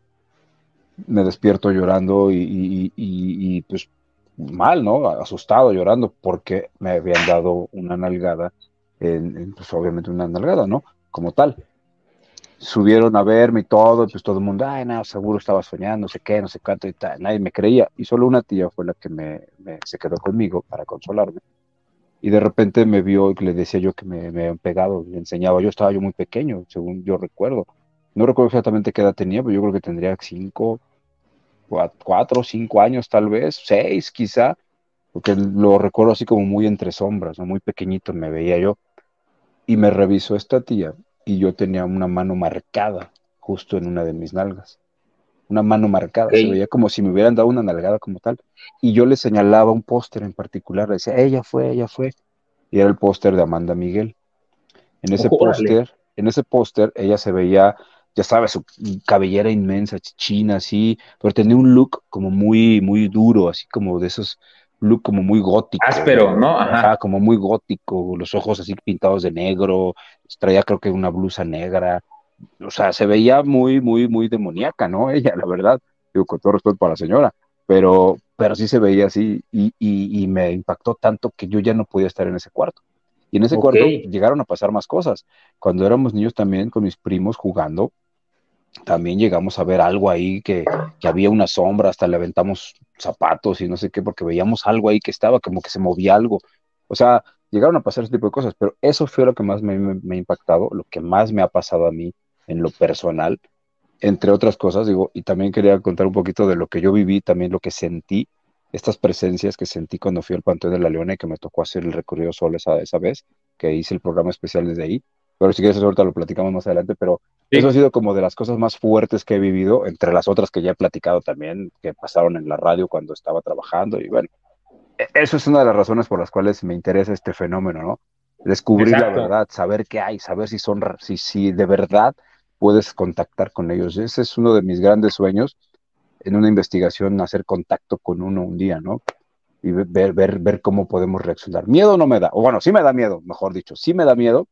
me despierto llorando y pues mal, ¿no? Asustado, llorando, porque me habían dado una nalgada, en, pues obviamente una nalgada, ¿no? Como tal. Subieron a verme y todo, pues todo el mundo, ay, no, seguro estaba soñando, no sé qué, no sé cuánto y tal. Nadie me creía. Y solo una tía fue la que me, se quedó conmigo para consolarme. Y de repente me vio y le decía yo que me, me habían pegado, le enseñaba. Yo estaba yo muy pequeño, según yo recuerdo. No recuerdo exactamente qué edad tenía, pero yo creo que tendría cinco, cuatro o cinco años tal vez, seis quizá, porque lo recuerdo así como muy entre sombras, muy pequeñito me veía yo. Y me revisó esta tía y yo tenía una mano marcada justo en una de mis nalgas. Una mano marcada, se veía como si me hubieran dado una nalgada como tal. Y yo le señalaba un póster en particular, le decía, ella fue, ella fue. Y era el póster de Amanda Miguel. En ese póster, en ese póster ella se veía ya sabes, su cabellera inmensa, china, así, pero tenía un look como muy, muy duro, así como de esos look como muy gótico. Áspero, ¿no? Ajá. como muy gótico, los ojos así pintados de negro, traía creo que una blusa negra, o sea, se veía muy, muy, muy demoníaca, ¿no? Ella, la verdad, digo, con todo respeto para la señora, pero, pero sí se veía así y, y, me impactó tanto que yo ya no podía estar en ese cuarto. Y en ese cuarto llegaron a pasar más cosas. Cuando éramos niños también con mis primos jugando, también llegamos a ver algo ahí que, había una sombra, hasta le aventamos zapatos y no sé qué, porque veíamos algo ahí que estaba, como que se movía algo. O sea, llegaron a pasar ese tipo de cosas, pero eso fue lo que más me, ha impactado, lo que más me ha pasado a mí en lo personal, entre otras cosas, digo, y también quería contar un poquito de lo que yo viví, también lo que sentí, estas presencias que sentí cuando fui al Panteón de la Leona y que me tocó hacer el recorrido solo esa, esa vez, que hice el programa especial desde ahí. Pero si quieres, ahorita lo platicamos más adelante, pero eso ha sido como de las cosas más fuertes que he vivido, entre las otras que ya he platicado también, que pasaron en la radio cuando estaba trabajando. Y bueno, e-, eso es una de las razones por las cuales me interesa este fenómeno, ¿no? Descubrir la verdad, saber qué hay, saber si son, si, si de verdad puedes contactar con ellos. Ese es uno de mis grandes sueños en una investigación, hacer contacto con uno un día, ¿no? Y ver, ver, ver cómo podemos reaccionar. Miedo no me da, o bueno, sí me da miedo, mejor dicho, sí me da miedo,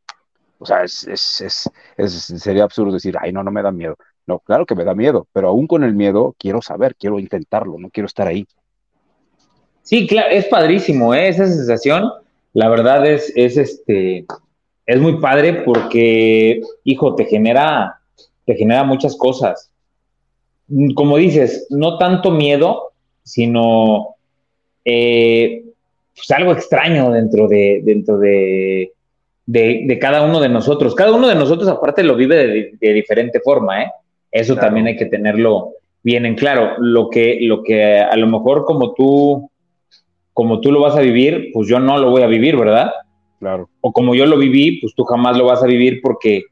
o sea, es, sería absurdo decir, ay, no, no me da miedo. No, claro que me da miedo, pero aún con el miedo quiero saber, quiero intentarlo, no quiero estar ahí. Sí, claro, es padrísimo, ¿eh? esa sensación. La verdad es, es este, es muy padre porque, hijo, te genera, te genera muchas cosas. Como dices, no tanto miedo, sino eh, pues algo extraño dentro de, dentro de, de, cada uno de nosotros. Cada uno de nosotros aparte lo vive de, diferente forma, ¿eh? Eso también hay que tenerlo bien en claro. Lo que, lo que a lo mejor como tú, como tú lo vas a vivir, pues yo no lo voy a vivir, ¿verdad? Claro. O como yo lo viví, pues tú jamás lo vas a vivir porque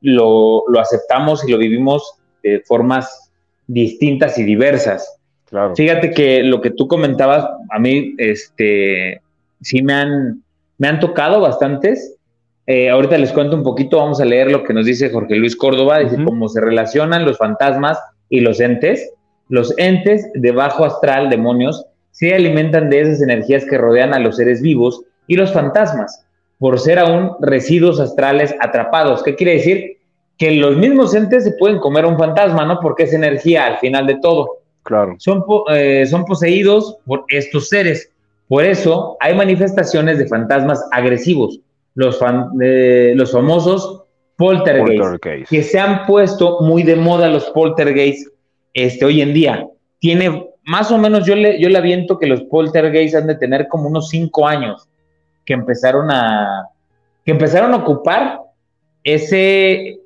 lo, lo aceptamos y lo vivimos de formas distintas y diversas. Claro. Fíjate que lo que tú comentabas, a mí, este, sí me han, me han tocado bastantes eh, ahorita les cuento un poquito, vamos a leer lo que nos dice Jorge Luis Córdoba, dice cómo se relacionan los fantasmas y los entes. Los entes de bajo astral, demonios, se alimentan de esas energías que rodean a los seres vivos y los fantasmas, por ser aún residuos astrales atrapados. ¿Qué quiere decir? Que los mismos entes se pueden comer un fantasma, ¿no? Porque es energía al final de todo. Claro. Son, eh, son poseídos por estos seres. Por eso hay manifestaciones de fantasmas agresivos, los, los famosos poltergeist, que se han puesto muy de moda los poltergeist este, hoy en día. Tiene más o menos, yo le, yo le aviento que los poltergeist han de tener como unos cinco años que empezaron a, que empezaron a ocupar ese,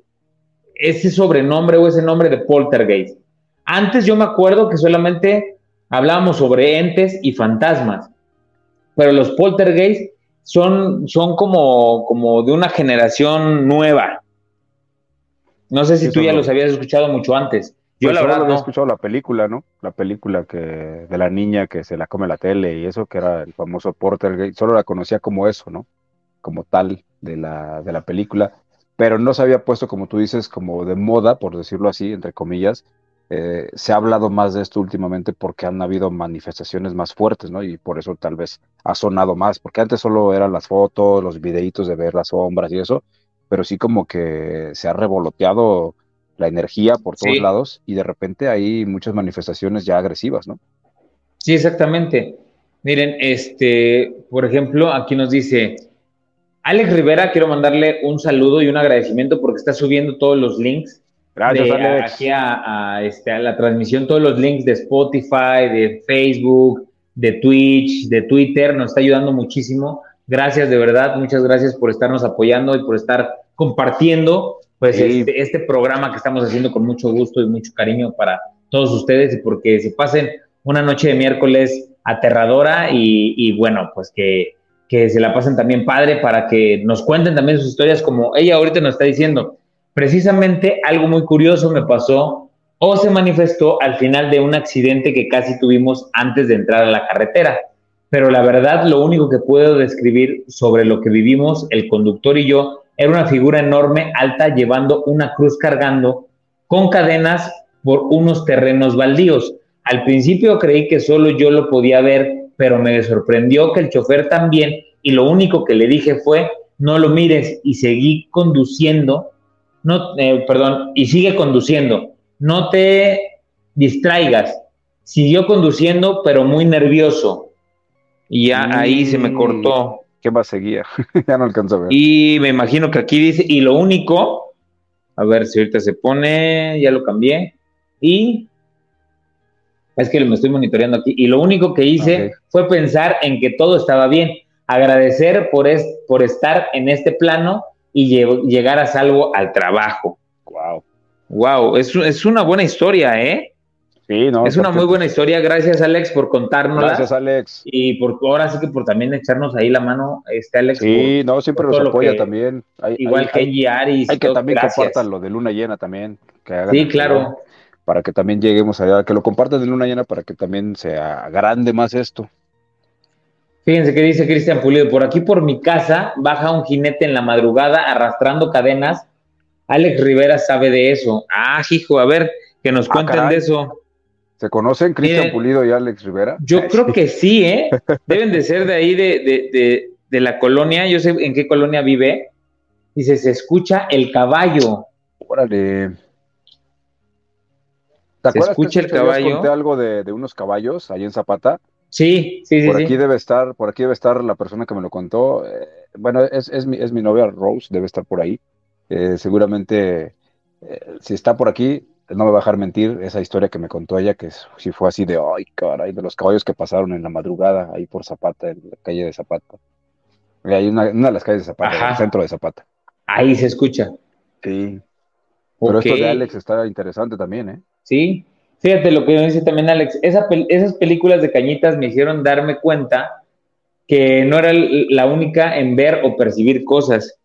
ese sobrenombre o ese nombre de poltergeist. Antes yo me acuerdo que solamente hablábamos sobre entes y fantasmas, pero los poltergeist son, son como, como de una generación nueva. No sé si tú ya los habías escuchado mucho antes. Yo pues la verdad no había escuchado la película, ¿no? La película que de la niña que se la come la tele y eso que era el famoso Poltergeist, solo la conocía como eso, ¿no? Como tal de la de la película, pero no se había puesto como tú dices como de moda, por decirlo así, entre comillas, eh, se ha hablado más de esto últimamente porque han habido manifestaciones más fuertes, ¿no? Y por eso tal vez ha sonado más, porque antes solo eran las fotos, los videitos de ver las sombras y eso, pero sí como que se ha revoloteado la energía por todos lados y de repente hay muchas manifestaciones ya agresivas, ¿no? Sí, exactamente. Miren, este, por ejemplo, aquí nos dice Alex Rivera, quiero mandarle un saludo y un agradecimiento porque está subiendo todos los links Gracias, Aquí a, este, a, la transmisión, todos los links de Spotify, de Facebook, de Twitch, de Twitter, nos está ayudando muchísimo. Gracias, de verdad, muchas gracias por estarnos apoyando y por estar compartiendo pues este, este, programa que estamos haciendo con mucho gusto y mucho cariño para todos ustedes y porque se pasen una noche de miércoles aterradora y, y bueno, pues que, que se la pasen también padre para que nos cuenten también sus historias como ella ahorita nos está diciendo precisamente algo muy curioso me pasó o se manifestó al final de un accidente que casi tuvimos antes de entrar a la carretera. Pero la verdad, lo único que puedo describir sobre lo que vivimos el conductor y yo era una figura enorme, alta, llevando una cruz cargando con cadenas por unos terrenos baldíos. Al principio creí que solo yo lo podía ver, pero me sorprendió que el chofer también, y lo único que le dije fue, no lo mires, y seguí conduciendo no, eh, perdón, y sigue conduciendo. No te distraigas. Siguió conduciendo, pero muy nervioso. Y ya ahí se me cortó. ¿Qué más seguía? ya no alcanzo a ver. Y me imagino que aquí dice, y lo único, a ver si ahorita se pone, ya lo cambié. Y es que me estoy monitoreando aquí. Y lo único que hice fue pensar en que todo estaba bien. Agradecer por, es, por estar en este plano y llegar a salvo al trabajo. Wow. Wow, es, es una buena historia, ¿eh? Sí, no. Es una muy buena historia. Gracias, Alex, por contárnosla. Gracias, Alex. Y por ahora sí que por también echarnos ahí la mano, este Alex. Sí, no, siempre nos apoya también. igual que Kenji Aris. Hay que también compartan lo de Luna Llena también. Que sí, claro. para que también lleguemos allá, que lo compartan de Luna Llena para que también sea grande más esto. Fíjense que dice Cristian Pulido, por aquí por mi casa baja un jinete en la madrugada arrastrando cadenas. Alex Rivera sabe de eso. Ah, hijo, a ver, que nos ah, cuenten de eso. ¿Se conocen Cristian Pulido y Alex Rivera? Yo creo que sí, ¿eh? Deben de ser de ahí de, de, la colonia. Yo sé en qué colonia vive. Dice, se escucha el caballo. Órale. ¿Te se escucha el caballo. conté algo de, de unos caballos ahí en Zapata? Sí, sí, sí. Por aquí debe estar, por aquí debe estar la persona que me lo contó. Eh, bueno, es, es, mi, es mi novia Rose, debe estar por ahí. Eh, seguramente, eh, si está por aquí, no me va a dejar mentir esa historia que me contó ella, que si fue así de, ay, caray, de los caballos que pasaron en la madrugada ahí por Zapata, en la calle de Zapata. Hay una, una de las calles de Zapata, en el centro de Zapata. Ahí se escucha. Sí. Pero esto de Alex está interesante también, ¿eh? Sí, Fíjate lo que dice también Alex, esas películas de cañitas me hicieron darme cuenta que no era la única en ver o percibir cosas.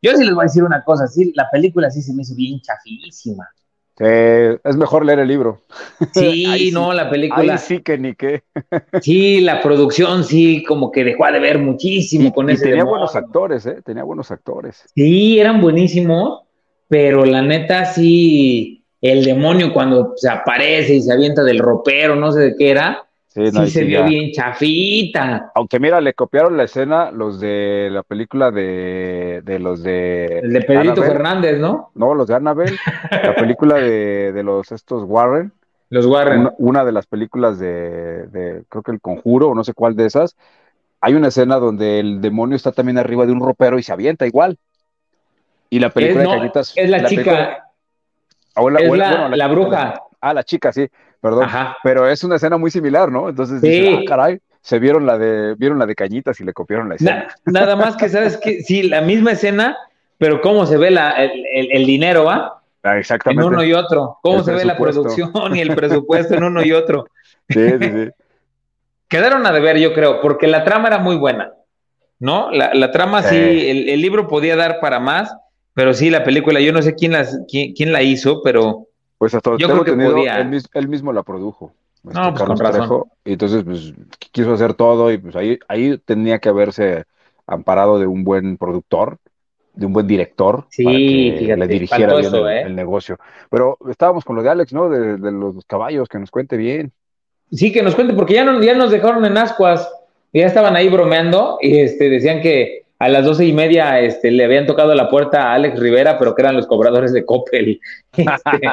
Yo sí les voy a decir una cosa, sí, la película sí se me hizo bien chafísima. es mejor leer el libro. Sí, no, la película. Ahí sí que ni qué. sí, la producción sí, como que dejó de ver muchísimo con ese. Tenía buenos actores, ¿eh? Tenía buenos actores. Sí, eran buenísimos, pero la neta sí el demonio cuando se aparece y se avienta del ropero, no sé de qué era, Sí, se vio bien chafita. Aunque mira, le copiaron la escena los de la película de, de los de... El de Pedrito Fernández, ¿no? No, los de Annabelle. la película de, de, los estos Warren. Los Warren. Una, de las películas de, de, creo que El Conjuro, o no sé cuál de esas. Hay una escena donde el demonio está también arriba de un ropero y se avienta igual. Y la película es, de Cañitas... Es la, chica... es la, la, bruja. Ah, la chica, sí perdón. Pero es una escena muy similar, ¿no? Entonces, ah, caray, se vieron la de, vieron la de cañitas y le copiaron la escena. nada más que sabes que sí, la misma escena, pero cómo se ve la, el, dinero, ¿va? Ah, exactamente. En uno y otro. Cómo se ve la producción y el presupuesto en uno y otro. Sí, sí, sí. Quedaron a deber, yo creo, porque la trama era muy buena, ¿no? La, trama sí, el, libro podía dar para más, pero sí, la película, yo no sé quién, las, quién la hizo, pero pues hasta Yo creo que podía. Él, mismo la produjo. Este, no, pues con razón. y entonces, pues, quiso hacer todo y pues ahí, ahí tenía que haberse amparado de un buen productor, de un buen director sí, que le dirigiera bien ¿eh? el, negocio. Pero estábamos con lo de Alex, ¿no? De, los caballos, que nos cuente bien. Sí, que nos cuente, porque ya, no, ya nos dejaron en ascuas, ya estaban ahí bromeando y este, decían que a las doce y media este, le habían tocado la puerta a Alex Rivera, pero que eran los cobradores de Coppel. Este,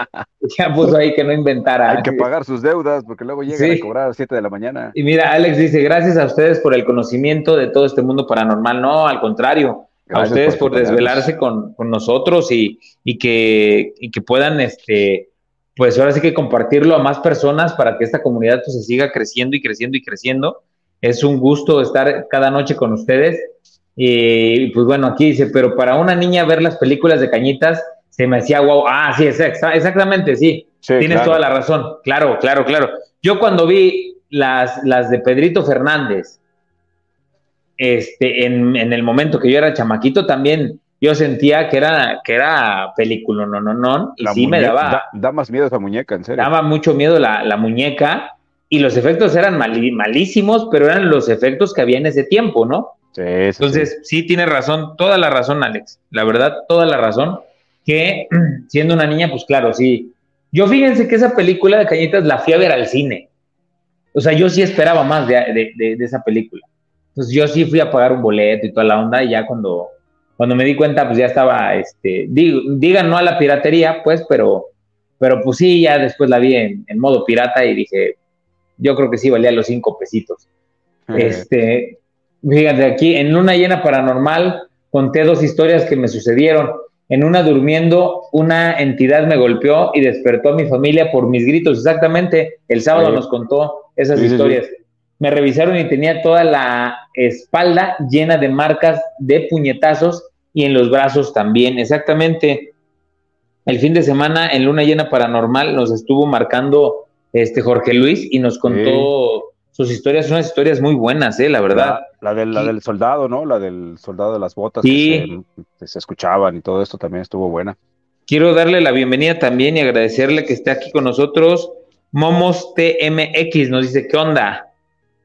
ya puso ahí que no inventara. Hay que pagar sus deudas porque luego llegan a cobrar a las 7 de la mañana. Y mira, Alex dice, gracias a ustedes por el conocimiento de todo este mundo paranormal. No, al contrario, a ustedes por, desvelarse con, con, nosotros y, y, que, y que puedan, este, pues ahora sí que compartirlo a más personas para que esta comunidad pues, se siga creciendo y creciendo y creciendo. Es un gusto estar cada noche con ustedes y pues bueno, aquí dice, pero para una niña ver las películas de Cañitas se me hacía wow. Ah, sí, exactamente, sí. Tienes toda la razón. Claro, claro, claro. Yo cuando vi las, las de Pedrito Fernández, este, en, el momento que yo era chamaquito, también yo sentía que era, que era película, no, no, no, y sí me daba. Da, más miedo esa muñeca, en serio. Daba mucho miedo la, la muñeca, y los efectos eran malísimos, pero eran los efectos que había en ese tiempo, ¿no? Entonces, sí. tiene razón, toda la razón, Alex. La verdad, toda la razón. Que siendo una niña, pues claro, sí. Yo fíjense que esa película de Cañitas la fui a ver al cine. O sea, yo sí esperaba más de, esa película. Entonces, yo sí fui a pagar un boleto y toda la onda. Y ya cuando, cuando me di cuenta, pues ya estaba, este, digan no a la piratería, pues, pero, pero pues sí, ya después la vi en, modo pirata y dije, yo creo que sí valía los cinco pesitos. Este, Fíjate, aquí en una llena paranormal conté dos historias que me sucedieron. En una durmiendo, una entidad me golpeó y despertó a mi familia por mis gritos. Exactamente, el sábado nos contó esas historias. Me revisaron y tenía toda la espalda llena de marcas de puñetazos y en los brazos también. Exactamente. El fin de semana en Luna Llena Paranormal nos estuvo marcando este Jorge Luis y nos contó sus historias son historias muy buenas, ¿eh? La verdad. La, del, la del soldado, ¿no? La del soldado de las botas sí. que, se, escuchaban y todo esto también estuvo buena. Quiero darle la bienvenida también y agradecerle que esté aquí con nosotros. Momos TMX nos dice, ¿qué onda?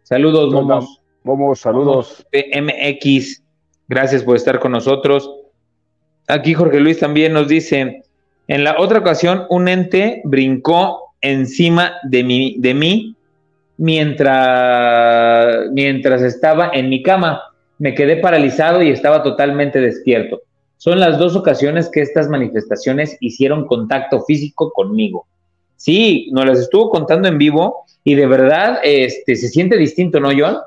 Saludos, Momos. Momos, saludos. TMX, gracias por estar con nosotros. Aquí Jorge Luis también nos dice, en la otra ocasión un ente brincó encima de mí, de mí mientras, mientras estaba en mi cama. Me quedé paralizado y estaba totalmente despierto. Son las dos ocasiones que estas manifestaciones hicieron contacto físico conmigo. Sí, nos las estuvo contando en vivo y de verdad este, se siente distinto, ¿no, John?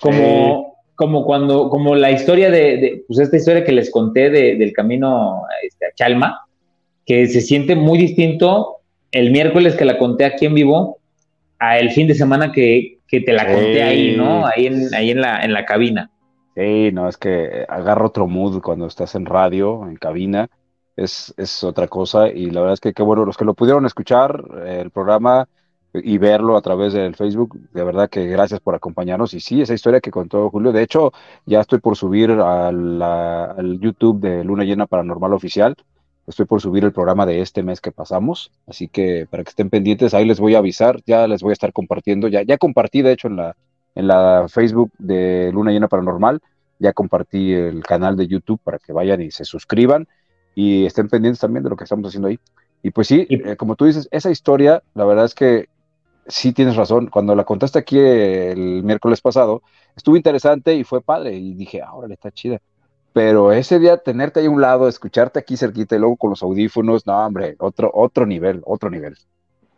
Como, como cuando, como la historia de, pues esta historia que les conté del camino este, a Chalma, que se siente muy distinto el miércoles que la conté aquí en vivo a el fin de semana que, te la conté ahí, ¿no? Ahí en, ahí en la, en la cabina. Sí, no, es que agarra otro mood cuando estás en radio, en cabina, es, es otra cosa y la verdad es que qué bueno, los que lo pudieron escuchar, el programa y verlo a través del Facebook, de verdad que gracias por acompañarnos y sí, esa historia que contó Julio, de hecho ya estoy por subir al, al YouTube de Luna Llena Paranormal Oficial, Estoy por subir el programa de este mes que pasamos, así que para que estén pendientes, ahí les voy a avisar, ya les voy a estar compartiendo, ya, ya compartí de hecho en la, en la Facebook de Luna Llena Paranormal, ya compartí el canal de YouTube para que vayan y se suscriban y estén pendientes también de lo que estamos haciendo ahí. Y pues sí, eh, como tú dices, esa historia, la verdad es que sí tienes razón. Cuando la contaste aquí el miércoles pasado, estuvo interesante y fue padre. Y dije, ahora le está chida. Pero ese día tenerte ahí a un lado, escucharte aquí cerquita y luego con los audífonos, no, hombre, otro, otro nivel, otro nivel.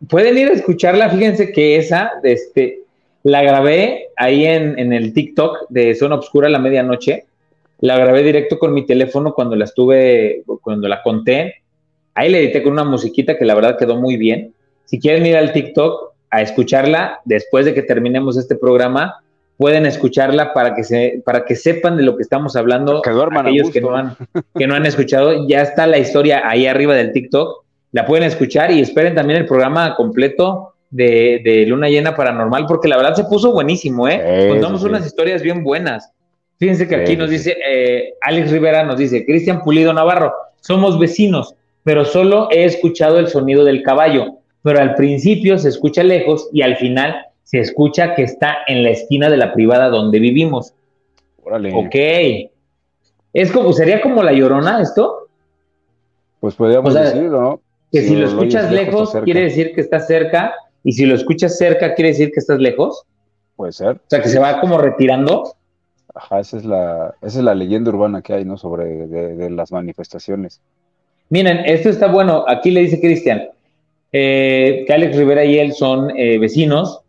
Pueden ir a escucharla, fíjense que esa, este, la grabé ahí en, en el TikTok de Zona Obscura a la medianoche. La grabé directo con mi teléfono cuando la estuve, cuando la conté. Ahí le edité con una musiquita que la verdad quedó muy bien. Si quieren ir al TikTok a escucharla después de que terminemos este programa, pueden escucharla para que se para que sepan de lo que estamos hablando. Que duerman aquellos que no han que no han escuchado, ya está la historia ahí arriba del TikTok. La pueden escuchar y esperen también el programa completo de, Luna Llena Paranormal, porque la verdad se puso buenísimo, ¿eh? Contamos unas historias bien buenas. Fíjense que aquí nos dice, eh, Alex Rivera nos dice, Cristian Pulido Navarro, somos vecinos, pero solo he escuchado el sonido del caballo, pero al principio se escucha lejos y al final se escucha que está en la esquina de la privada donde vivimos. Órale. Ok. Es como, ¿sería como la llorona esto? Pues podríamos decirlo, ¿no? Que si, lo escuchas lejos, quiere decir que está cerca, y si lo escuchas cerca, quiere decir que estás lejos. Puede ser. O sea, que se va como retirando. Ajá, esa es la, esa es la leyenda urbana que hay, ¿no? Sobre de, las manifestaciones. Miren, esto está bueno. Aquí le dice Cristian eh, que Alex Rivera y él son eh, vecinos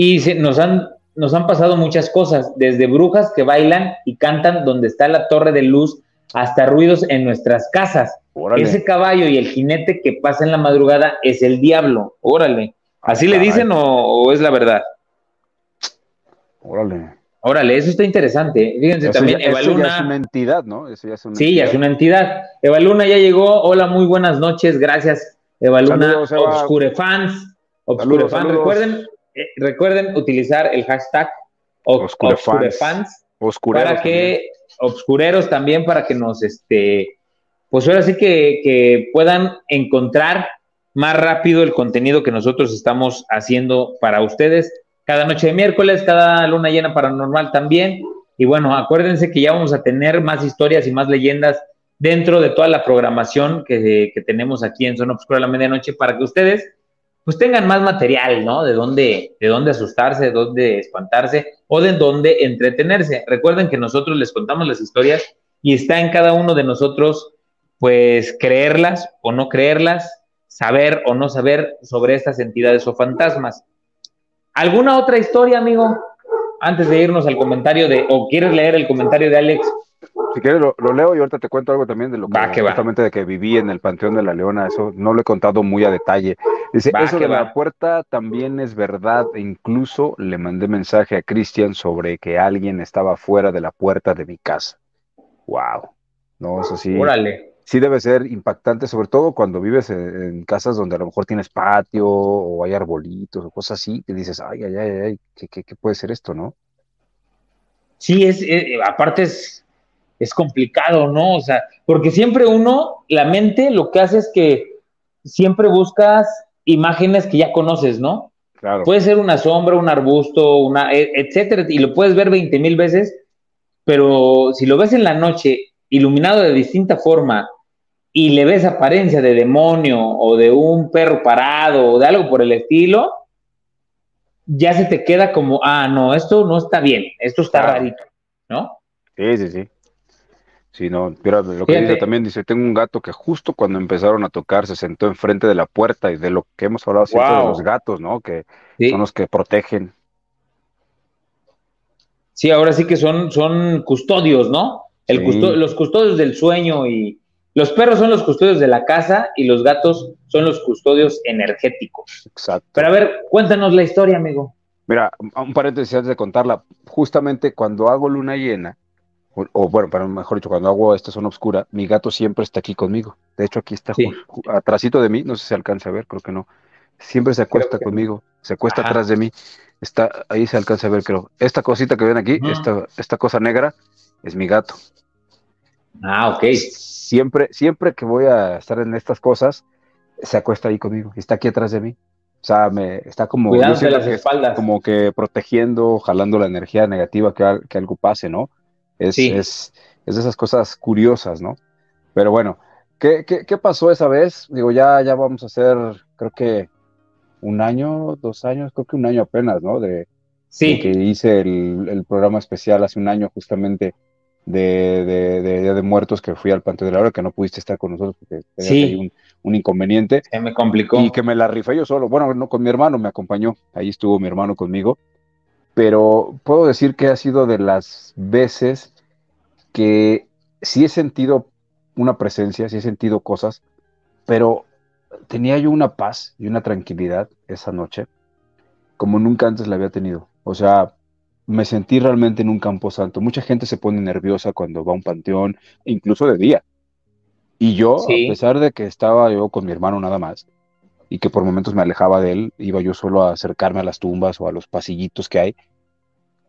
y nos, han, nos han pasado muchas cosas, desde brujas que bailan y cantan donde está la torre de luz hasta ruidos en nuestras casas. Ese caballo y el jinete que pasa en la madrugada es el diablo. Órale. ¿Así le dicen o, es la verdad? Órale. Órale, eso está interesante. Fíjense también, ya, Evaluna. ya es una entidad, ¿no? Eso ya es una sí, ya es una entidad. Evaluna ya llegó. Hola, muy buenas noches. Gracias, Evaluna. Obscure Fans. Obscure Fans. Recuerden, eh, recuerden utilizar el hashtag ObscureFans para que obscureros también para que nos este pues ahora sí que, que, puedan encontrar más rápido el contenido que nosotros estamos haciendo para ustedes. Cada noche de miércoles, cada luna llena paranormal también. Y bueno, acuérdense que ya vamos a tener más historias y más leyendas dentro de toda la programación que, que tenemos aquí en Zona Obscura a la Medianoche para que ustedes pues tengan más material, ¿no? De dónde, de dónde asustarse, de dónde espantarse o de dónde entretenerse. Recuerden que nosotros les contamos las historias y está en cada uno de nosotros, pues, creerlas o no creerlas, saber o no saber sobre estas entidades o fantasmas. ¿Alguna otra historia, amigo? Antes de irnos al comentario de, o quieres leer el comentario de Alex si quieres lo, leo y ahorita te cuento algo también de lo que, justamente de que viví en el Panteón de la Leona, eso no lo he contado muy a detalle. Dice, eso de la puerta también es verdad, e incluso le mandé mensaje a Cristian sobre que alguien estaba fuera de la puerta de mi casa. Wow. No, eso sí. Órale. Sí debe ser impactante, sobre todo cuando vives en, casas donde a lo mejor tienes patio o hay arbolitos o cosas así, y dices, ay, ay, ay, ay ¿qué, qué, puede ser esto, no? Sí, es, eh, aparte es, es complicado, ¿no? O sea, porque siempre uno, la mente lo que hace es que siempre buscas imágenes que ya conoces, ¿no? Claro. Puede ser una sombra, un arbusto, una, e, etcétera, y lo puedes ver 20 mil veces, pero si lo ves en la noche, iluminado de distinta forma, y le ves apariencia de demonio o de un perro parado o de algo por el estilo, ya se te queda como, ah, no, esto no está bien, esto está rarito, ¿no? Sí, sí, sí. Sí, no, pero lo que dice también dice, tengo un gato que justo cuando empezaron a tocar se sentó enfrente de la puerta y de lo que hemos hablado siempre de los gatos, ¿no? Que son los que protegen. Sí, ahora sí que son, son custodios, ¿no? El los custodios del sueño y los perros son los custodios de la casa y los gatos son los custodios energéticos. Exacto. Pero a ver, cuéntanos la historia, amigo. Mira, un paréntesis antes de contarla. Justamente cuando hago luna llena, o, bueno, para mejor dicho, cuando hago esta zona oscura, mi gato siempre está aquí conmigo. De hecho, aquí está atrásito de mí, no sé si se alcanza a ver, creo que no. Siempre se acuesta conmigo, se acuesta atrás de mí. Está, ahí se alcanza a ver, creo. Esta cosita que ven aquí, esta, esta cosa negra, es mi gato. Ah, ok. Siempre, siempre que voy a estar en estas cosas, se acuesta ahí conmigo, está aquí atrás de mí. O sea, me está como, las espaldas. como que protegiendo, jalando la energía negativa que, que algo pase, ¿no? Es, es, es, de esas cosas curiosas, ¿no? Pero bueno, ¿qué, qué, qué pasó esa vez? Digo, ya, ya vamos a hacer, creo que un año, dos años, creo que un año apenas, ¿no? De, sí. que hice el, programa especial hace un año justamente de, de, de, Muertos que fui al Panteón de la Hora, que no pudiste estar con nosotros porque sí. un, un, inconveniente. Se me complicó. Y que me la rifé yo solo. Bueno, no con mi hermano, me acompañó. Ahí estuvo mi hermano conmigo. Pero puedo decir que ha sido de las veces que sí he sentido una presencia, sí he sentido cosas, pero tenía yo una paz y una tranquilidad esa noche como nunca antes la había tenido. O sea, me sentí realmente en un campo santo. Mucha gente se pone nerviosa cuando va a un panteón, incluso de día. Y yo, a pesar de que estaba yo con mi hermano nada más, y que por momentos me alejaba de él, iba yo solo a acercarme a las tumbas o a los pasillitos que hay,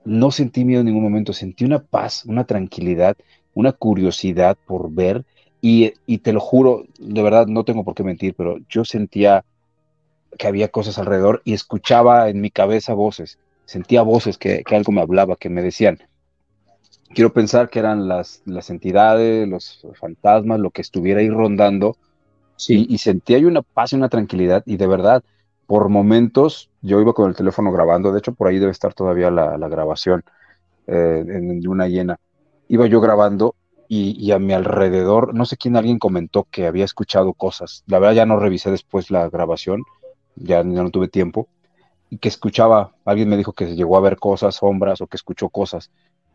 no sentí miedo en ningún momento, sentí una paz, una tranquilidad, una curiosidad por ver y, te lo juro, de verdad no tengo por qué mentir, pero yo sentía que había cosas alrededor y escuchaba en mi cabeza voces, sentía voces que, algo me hablaba, que me decían, quiero pensar que eran las, las entidades, los fantasmas, lo que estuviera ahí rondando, sí. y, sentía yo una paz y una tranquilidad, y de verdad, por momentos, yo iba con el teléfono grabando, de hecho por ahí debe estar todavía la, grabación eh, en luna llena, iba yo grabando y, a mi alrededor, no sé quién alguien comentó que había escuchado cosas. La verdad ya no revisé después la grabación, ya, no tuve tiempo, y que escuchaba, alguien me dijo que llegó a ver cosas, sombras o que escuchó cosas.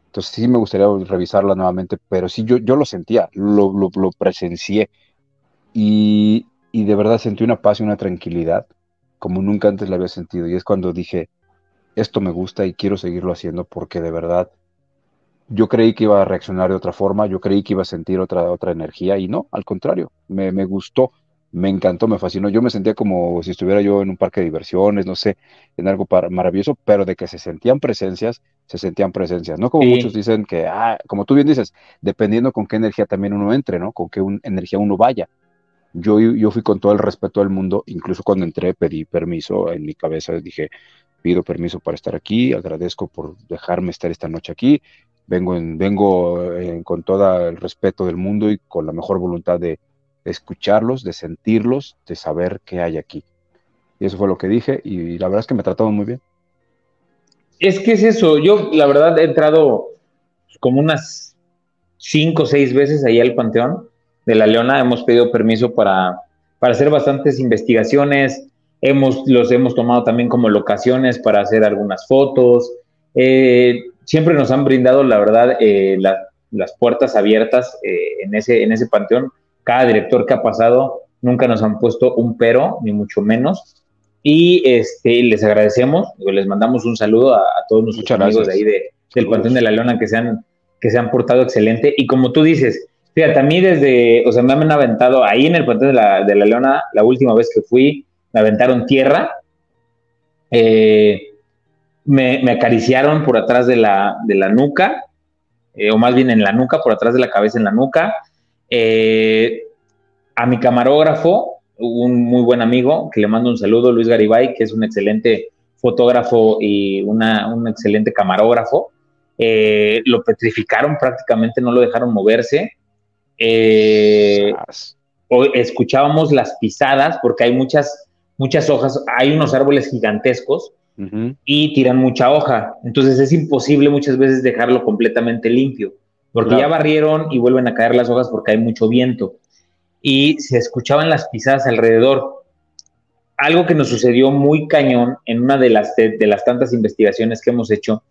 Entonces sí me gustaría revisarla nuevamente, pero sí yo, lo sentía, lo, presencié y, y de verdad sentí una paz y una tranquilidad como nunca antes la había sentido. Y es cuando dije, esto me gusta y quiero seguirlo haciendo porque de verdad yo creí que iba a reaccionar de otra forma, yo creí que iba a sentir otra, otra energía y no, al contrario, me, me gustó, me encantó, me fascinó. Yo me sentía como si estuviera yo en un parque de diversiones, no sé, en algo maravilloso, pero de que se sentían presencias, se sentían presencias, ¿no? Como muchos dicen que, ah, como tú bien dices, dependiendo con qué energía también uno entre, ¿no? Con qué energía uno vaya. Yo, yo fui con todo el respeto del mundo, incluso cuando entré pedí permiso en mi cabeza, dije, pido permiso para estar aquí, agradezco por dejarme estar esta noche aquí, vengo, en, vengo eh, con todo el respeto del mundo y con la mejor voluntad de escucharlos, de sentirlos, de saber qué hay aquí. Y eso fue lo que dije y la verdad es que me trataron muy bien. Es que es eso, yo la verdad he entrado como unas cinco o seis veces ahí al Panteón de la Leona, hemos pedido permiso para, para hacer bastantes investigaciones, hemos, los hemos tomado también como locaciones para hacer algunas fotos, eh, siempre nos han brindado, la verdad, eh, las puertas abiertas eh, en, ese, en ese panteón. Cada director que ha pasado nunca nos han puesto un pero, ni mucho menos. Y este, les agradecemos, les mandamos un saludo a, todos nuestros amigos de ahí de, del Panteón de la Leona que se, han, que se han portado excelente. Y como tú dices, fíjate, a mí desde, o sea, me han aventado ahí en el Panteón de la, de la Leona, la última vez que fui, me aventaron tierra. Eh, me, acariciaron por atrás de la, de la nuca, eh, o más bien en la nuca, por atrás de la cabeza en la nuca. Eh, a mi camarógrafo, un muy buen amigo, que le mando un saludo, Luis Garibay, que es un excelente fotógrafo y un excelente camarógrafo. Eh, lo petrificaron prácticamente, no lo dejaron moverse. Escuchábamos las pisadas, porque hay muchas, muchas hojas, hay unos árboles gigantescos y tiran mucha hoja. Entonces es imposible muchas veces dejarlo completamente limpio, porque ya barrieron y vuelven a caer las hojas porque hay mucho viento. Y se escuchaban las pisadas alrededor. Algo que nos sucedió muy cañón en una de las, de, las tantas investigaciones que hemos hecho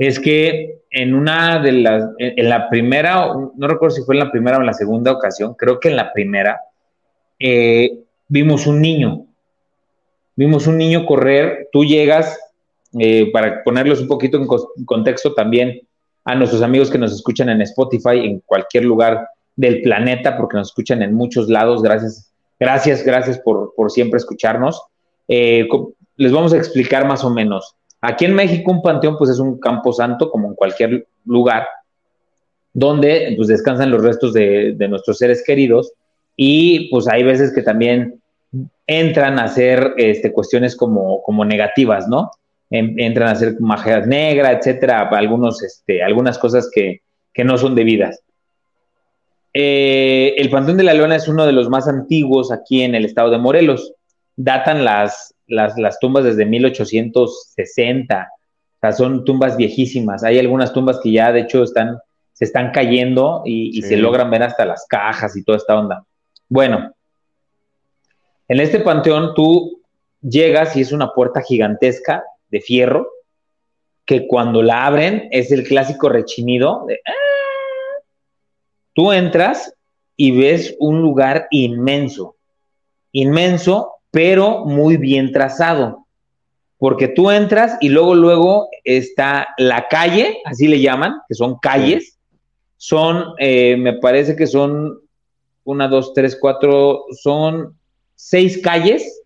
es que en una de las, en la primera, no recuerdo si fue en la primera o en la segunda ocasión, creo que en la primera, eh, vimos un niño vimos un niño correr, tú llegas, eh, para ponerlos un poquito en, contexto también a nuestros amigos que nos escuchan en Spotify, en cualquier lugar del planeta, porque nos escuchan en muchos lados, gracias, gracias, gracias por, siempre escucharnos. Eh, les vamos a explicar más o menos. Aquí en México un panteón pues es un campo santo, como en cualquier lugar, donde pues descansan los restos de, nuestros seres queridos y pues hay veces que también entran a hacer este, cuestiones como, como negativas, ¿no? entran a hacer magia negra, etcétera, algunos, este, algunas cosas que, no son debidas. Eh, el Panteón de la Leona es uno de los más antiguos aquí en el estado de Morelos. Datan las, las, las tumbas desde 1860, o sea, son tumbas viejísimas. Hay algunas tumbas que ya de hecho están, se están cayendo y, se logran ver hasta las cajas y toda esta onda. Bueno, en este panteón tú llegas y es una puerta gigantesca de fierro que cuando la abren es el clásico rechinido de... Ah". Tú entras y ves un lugar inmenso, inmenso, pero muy bien trazado, porque tú entras y luego, luego está la calle, así le llaman, que son calles, son, eh, me parece que son una, dos, tres, cuatro, son seis calles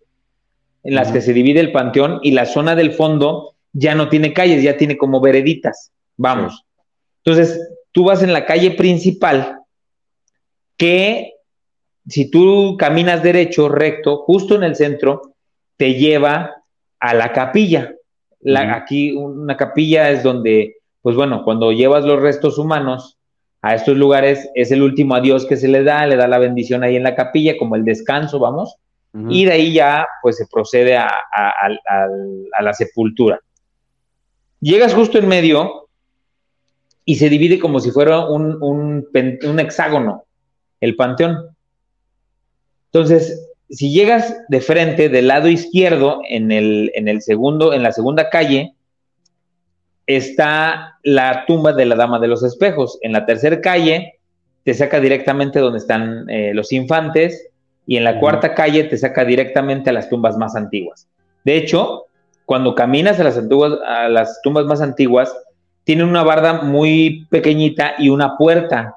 en las que se divide el panteón y la zona del fondo ya no tiene calles, ya tiene como vereditas, vamos. Entonces, tú vas en la calle principal que si tú caminas derecho, recto, justo en el centro, te lleva a la capilla. Aquí una capilla es donde, pues bueno, cuando llevas los restos humanos a estos lugares, es el último adiós que se le da, le da la bendición ahí en la capilla, como el descanso, vamos, y de ahí ya, pues se procede a, la sepultura. Llegas justo en medio y se divide como si fuera un, un hexágono, el panteón. Entonces, si llegas de frente del lado izquierdo, en el, en el segundo, en la segunda calle, está la tumba de la Dama de los Espejos. En la tercera calle te saca directamente donde están eh, los infantes y en la cuarta calle te saca directamente a las tumbas más antiguas. De hecho, cuando caminas a las, a las tumbas más antiguas, tienen una barda muy pequeñita y una puerta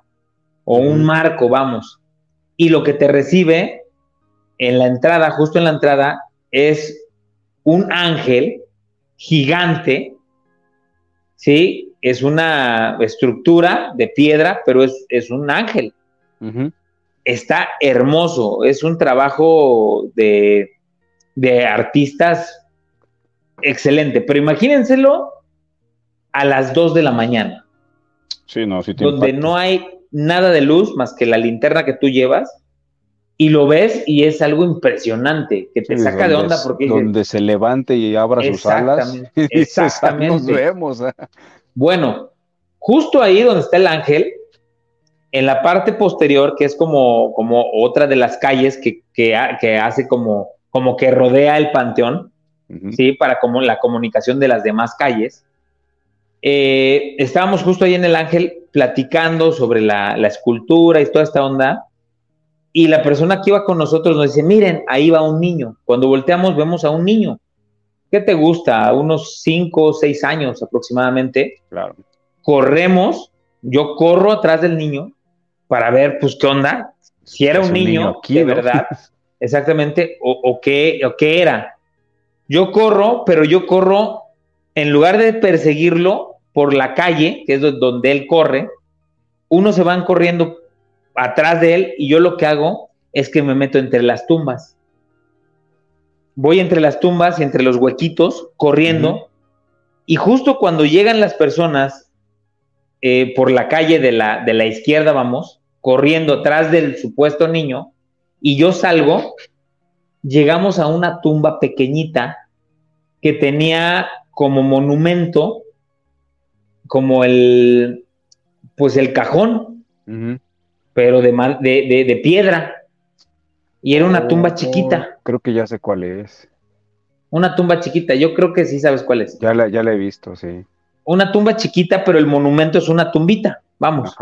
o un marco, vamos. Y lo que te recibe en la entrada, justo en la entrada, es un ángel gigante, ¿sí? Es una estructura de piedra, pero es, un ángel. Está hermoso, es un trabajo de, de artistas excelente, pero imagínenselo a las 2 de la mañana. Sí, no, sí donde no hay nada de luz más que la linterna que tú llevas y lo ves y es algo impresionante, que te saca de onda porque... Donde se levante y abra sus alas y exactamente. nos vemos. Bueno, justo ahí donde está el ángel, en la parte posterior, que es como, como otra de las calles que, que, hace como, como que rodea el panteón, ¿sí? Para como la comunicación de las demás calles. Eh, estábamos justo ahí en el ángel platicando sobre la, la escultura y toda esta onda y la persona que iba con nosotros nos dice, miren, ahí va un niño. Cuando volteamos vemos a un niño. ¿Qué te gusta? Unos 5 o 6 años aproximadamente. Claro. Corremos, yo corro atrás del niño para ver, pues, qué onda. Si era un, niño, de verdad, exactamente, o, qué, o qué era. Yo corro, pero yo corro, en lugar de perseguirlo por la calle, que es donde él corre, unos se van corriendo atrás de él y yo lo que hago es que me meto entre las tumbas. Voy entre las tumbas y entre los huequitos corriendo y justo cuando llegan las personas eh, por la calle de la, de la izquierda, vamos, corriendo atrás del supuesto niño y yo salgo, llegamos a una tumba pequeñita que tenía como monumento, como el, pues el cajón pero de, de, de, piedra. Y era una tumba oh, chiquita. Creo que ya sé cuál es. Una tumba chiquita, yo creo que sí sabes cuál es. Ya la, ya la he visto, sí. Una tumba chiquita, pero el monumento es una tumbita, vamos.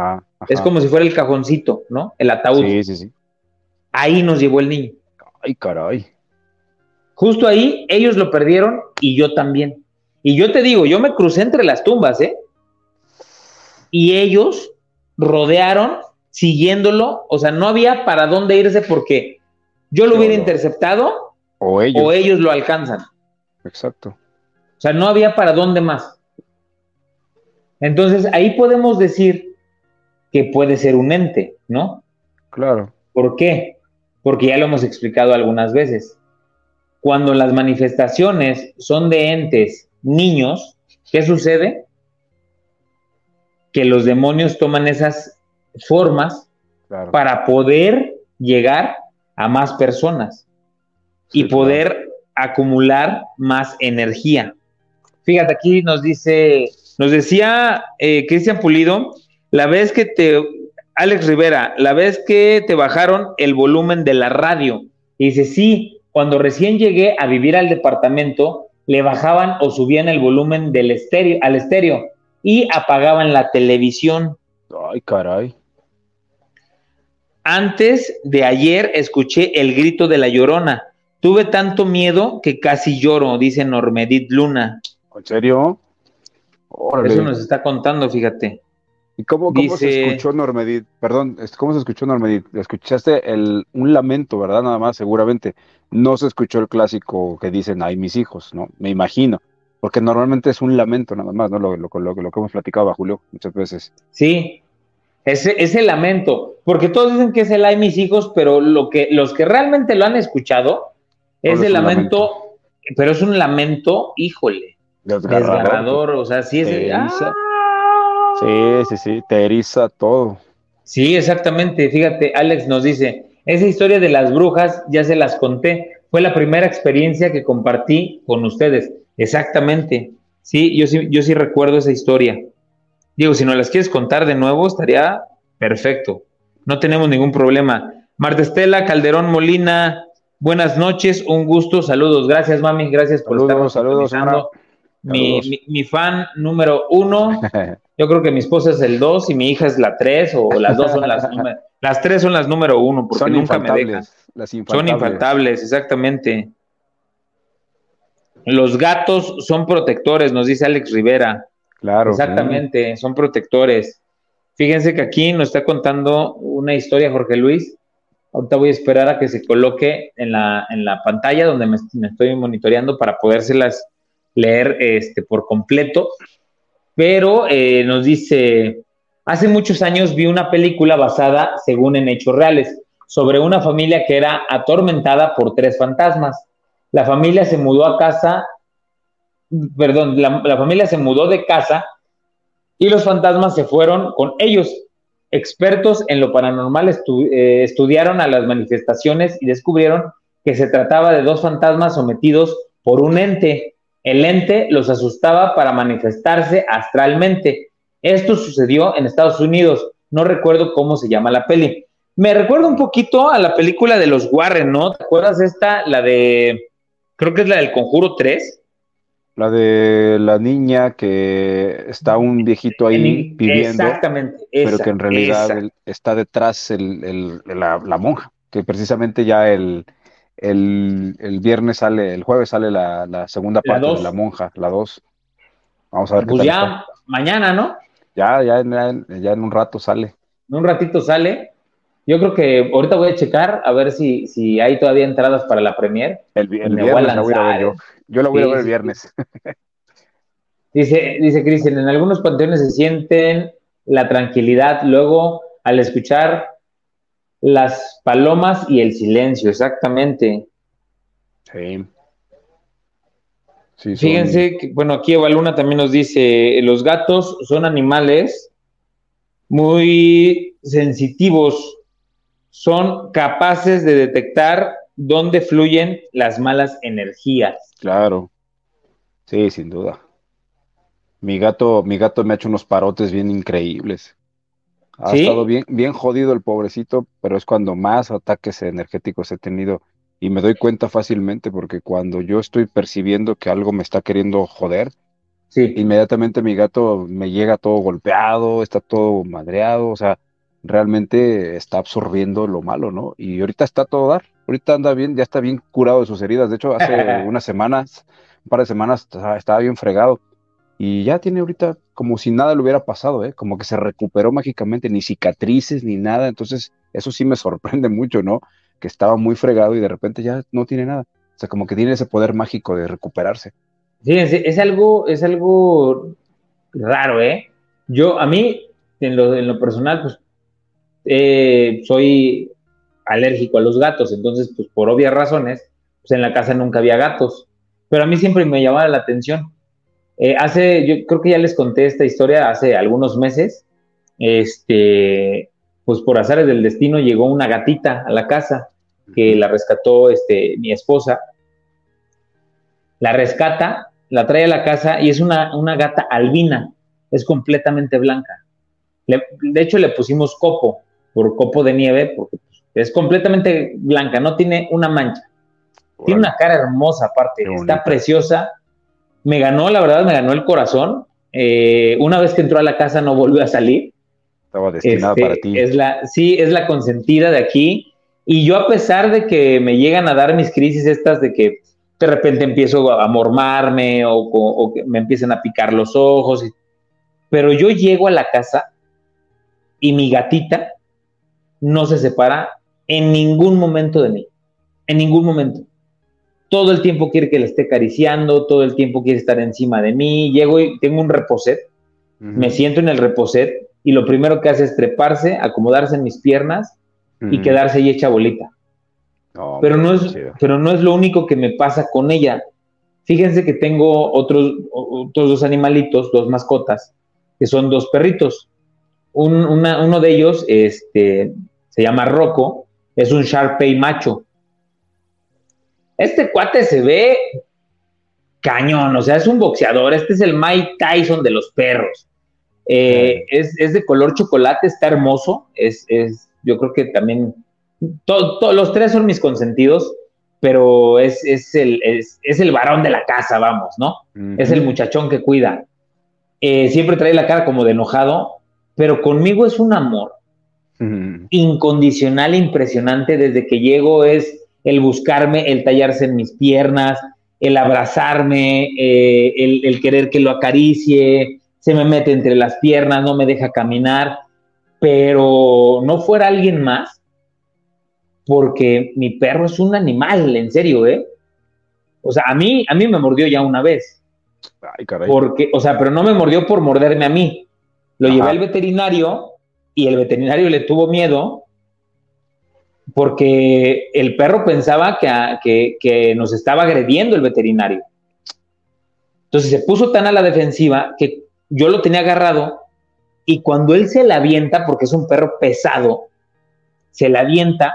Es como si fuera el cajoncito, ¿no? El ataúd. Sí, sí, sí. Ahí nos llevó el niño. Ay, caray. Justo ahí, ellos lo perdieron y yo también. Y yo te digo, yo me crucé entre las tumbas, ¿eh? Y ellos rodearon siguiéndolo, o sea, no había para dónde irse porque yo lo hubiera interceptado o ellos. lo alcanzan. Exacto. O sea, no había para dónde más. Entonces, ahí podemos decir que puede ser un ente, ¿no? Claro. ¿Por qué? Porque ya lo hemos explicado algunas veces. Cuando las manifestaciones son de entes niños, ¿qué sucede? Que los demonios toman esas formas para poder llegar a más personas y poder acumular más energía. Fíjate, aquí nos dice, nos decía eh, Cristian Pulido, la vez que te, Alex Rivera, la vez que te bajaron el volumen de la radio. Y dice, sí, cuando recién llegué a vivir al departamento, le bajaban o subían el volumen del estéreo, al estéreo y apagaban la televisión. Ay, caray. Antes de ayer escuché el grito de la llorona. Tuve tanto miedo que casi lloro, dice Normedit Luna. ¿En serio? Eso nos está contando, fíjate. ¿Y cómo, se escuchó Normedit? Perdón, ¿cómo se escuchó Normedit? Escuchaste el, un lamento, ¿verdad? Nada más, seguramente. No se escuchó el clásico que dicen, ay, mis hijos, ¿no? Me imagino. Porque normalmente es un lamento nada más, ¿no? Lo, lo, lo, lo que hemos platicado Julio muchas veces. Sí, ese, ese lamento. Porque todos dicen que es el ay, mis hijos, pero lo que, los que realmente lo han escuchado es el lamento, pero es un lamento, híjole. Desgarrador, o sea, sí es. ¡Ah! Sí, sí, sí, te eriza todo. Sí, exactamente. Fíjate, Alex nos dice, esa historia de las brujas ya se las conté. Fue la primera experiencia que compartí con ustedes. Exactamente. Sí, yo sí, yo sí recuerdo esa historia. Digo, si no las quieres contar de nuevo, estaría perfecto. No tenemos ningún problema. Marta Estela, Calderón Molina, buenas noches, un gusto, saludos. Gracias, mami, gracias por saludos, saludos, mi, mi, mi, fan número uno. Yo creo que mi esposa es el dos y mi hija es la tres, o las dos son las las tres son las número uno, porque nunca me dejan. Son infaltables, exactamente. Los gatos son protectores, nos dice Alex Rivera. Claro. Exactamente, son protectores. Fíjense que aquí nos está contando una historia Jorge Luis. Ahorita voy a esperar a que se coloque en la, en la pantalla donde me, estoy monitoreando para podérselas leer este, por completo, pero eh, nos dice, hace muchos años vi una película basada, según en hechos reales, sobre una familia que era atormentada por tres fantasmas. La familia se mudó a casa, perdón, la, familia se mudó de casa y los fantasmas se fueron con ellos. Expertos en lo paranormal eh, estudiaron a las manifestaciones y descubrieron que se trataba de dos fantasmas sometidos por un ente el ente los asustaba para manifestarse astralmente. Esto sucedió en Estados Unidos. No recuerdo cómo se llama la peli. Me recuerda un poquito a la película de los Warren, ¿no? ¿Te acuerdas esta? La de. Creo que es la del Conjuro 3. La de la niña que está un viejito ahí pidiendo. Exactamente. pero que en realidad está detrás la, la, monja. Que precisamente ya el, el, viernes sale, el jueves sale la, segunda parte de La Monja, la 2. Vamos a ver pues ya mañana, ¿no? Ya, ya, ya, en un rato sale. En un ratito sale. Yo creo que ahorita voy a checar a ver si, si hay todavía entradas para la premier. El, viernes la voy a ver yo. Yo la voy a ver el viernes. dice, dice Cristian, en algunos panteones se sienten la tranquilidad, luego al escuchar las palomas y el silencio, exactamente. Sí. Fíjense que, bueno, aquí Eva Luna también nos dice, los gatos son animales muy sensitivos, son capaces de detectar dónde fluyen las malas energías. Claro, sí, sin duda. Mi gato, mi gato me ha hecho unos parotes bien increíbles. Ha estado bien, bien jodido el pobrecito, pero es cuando más ataques energéticos he tenido y me doy cuenta fácilmente porque cuando yo estoy percibiendo que algo me está queriendo joder, sí. inmediatamente mi gato me llega todo golpeado, está todo madreado, o sea, realmente está absorbiendo lo malo, ¿no? Y ahorita está todo dar, ahorita anda bien, ya está bien curado de sus heridas, de hecho hace unas semanas, un par de semanas estaba bien fregado y ya tiene ahorita como si nada le hubiera pasado, ¿eh? como que se recuperó mágicamente, ni cicatrices ni nada, entonces eso sí me sorprende mucho, ¿no? Que estaba muy fregado y de repente ya no tiene nada, o sea, como que tiene ese poder mágico de recuperarse. Fíjense, es algo, es algo raro, ¿eh? Yo, a mí, en lo, en lo personal, pues, eh, soy alérgico a los gatos, entonces, pues, por obvias razones, pues en la casa nunca había gatos, pero a mí siempre me llamaba la atención eh, hace, yo creo que ya les conté esta historia hace algunos meses. Este, pues por azares del destino llegó una gatita a la casa que la rescató este, mi esposa. la rescata, la trae a la casa y es una, una gata albina, es completamente blanca. de hecho, le pusimos copo, por copo de nieve, porque es completamente blanca, no tiene una mancha. Tiene una cara hermosa aparte, está preciosa. Me ganó, la verdad, me ganó el corazón. Eh, una vez que entró a la casa no volvió a salir. Estaba destinada este, para ti. Es la, sí, es la consentida de aquí. Y yo a pesar de que me llegan a dar mis crisis estas de que de repente empiezo a mormarme o, que me empiezan a picar los ojos, pero yo llego a la casa y mi gatita no se separa en ningún momento de mí, en ningún momento. Todo el tiempo quiere que le esté acariciando, todo el tiempo quiere estar encima de mí. Llego y tengo un reposet, me siento en el reposet y lo primero que hace es treparse, acomodarse en mis piernas y quedarse ahí hecha bolita. pero, no es, pero no es lo único que me pasa con ella. Fíjense que tengo otros, otros dos animalitos, dos mascotas, que son dos perritos. Uno de ellos este, se llama Rocco, es un Sharpei macho. Este cuate se ve cañón, o sea, es un boxeador, este es el Mike Tyson de los perros. Eh, es, de color chocolate, está hermoso, es, es, yo creo que también, los tres son mis consentidos, pero es, el, es, el varón de la casa, vamos, ¿no? Es el muchachón que cuida. Eh, siempre trae la cara como de enojado, pero conmigo es un amor incondicional, impresionante. Desde que llego es el buscarme, el tallarse en mis piernas, el abrazarme, eh, el, el, querer que lo acaricie, se me mete entre las piernas, no me deja caminar pero no fuera alguien más, porque mi perro es un animal, en serio, ¿eh? O sea, a mí, a mí me mordió ya una vez. Ay, caray. Porque, o sea, pero no me mordió por morderme a mí. Lo llevé al veterinario y el veterinario le tuvo miedo porque el perro pensaba que, que, nos estaba agrediendo el veterinario. Entonces se puso tan a la defensiva que yo lo tenía agarrado y cuando él se la avienta, porque es un perro pesado, se la avienta,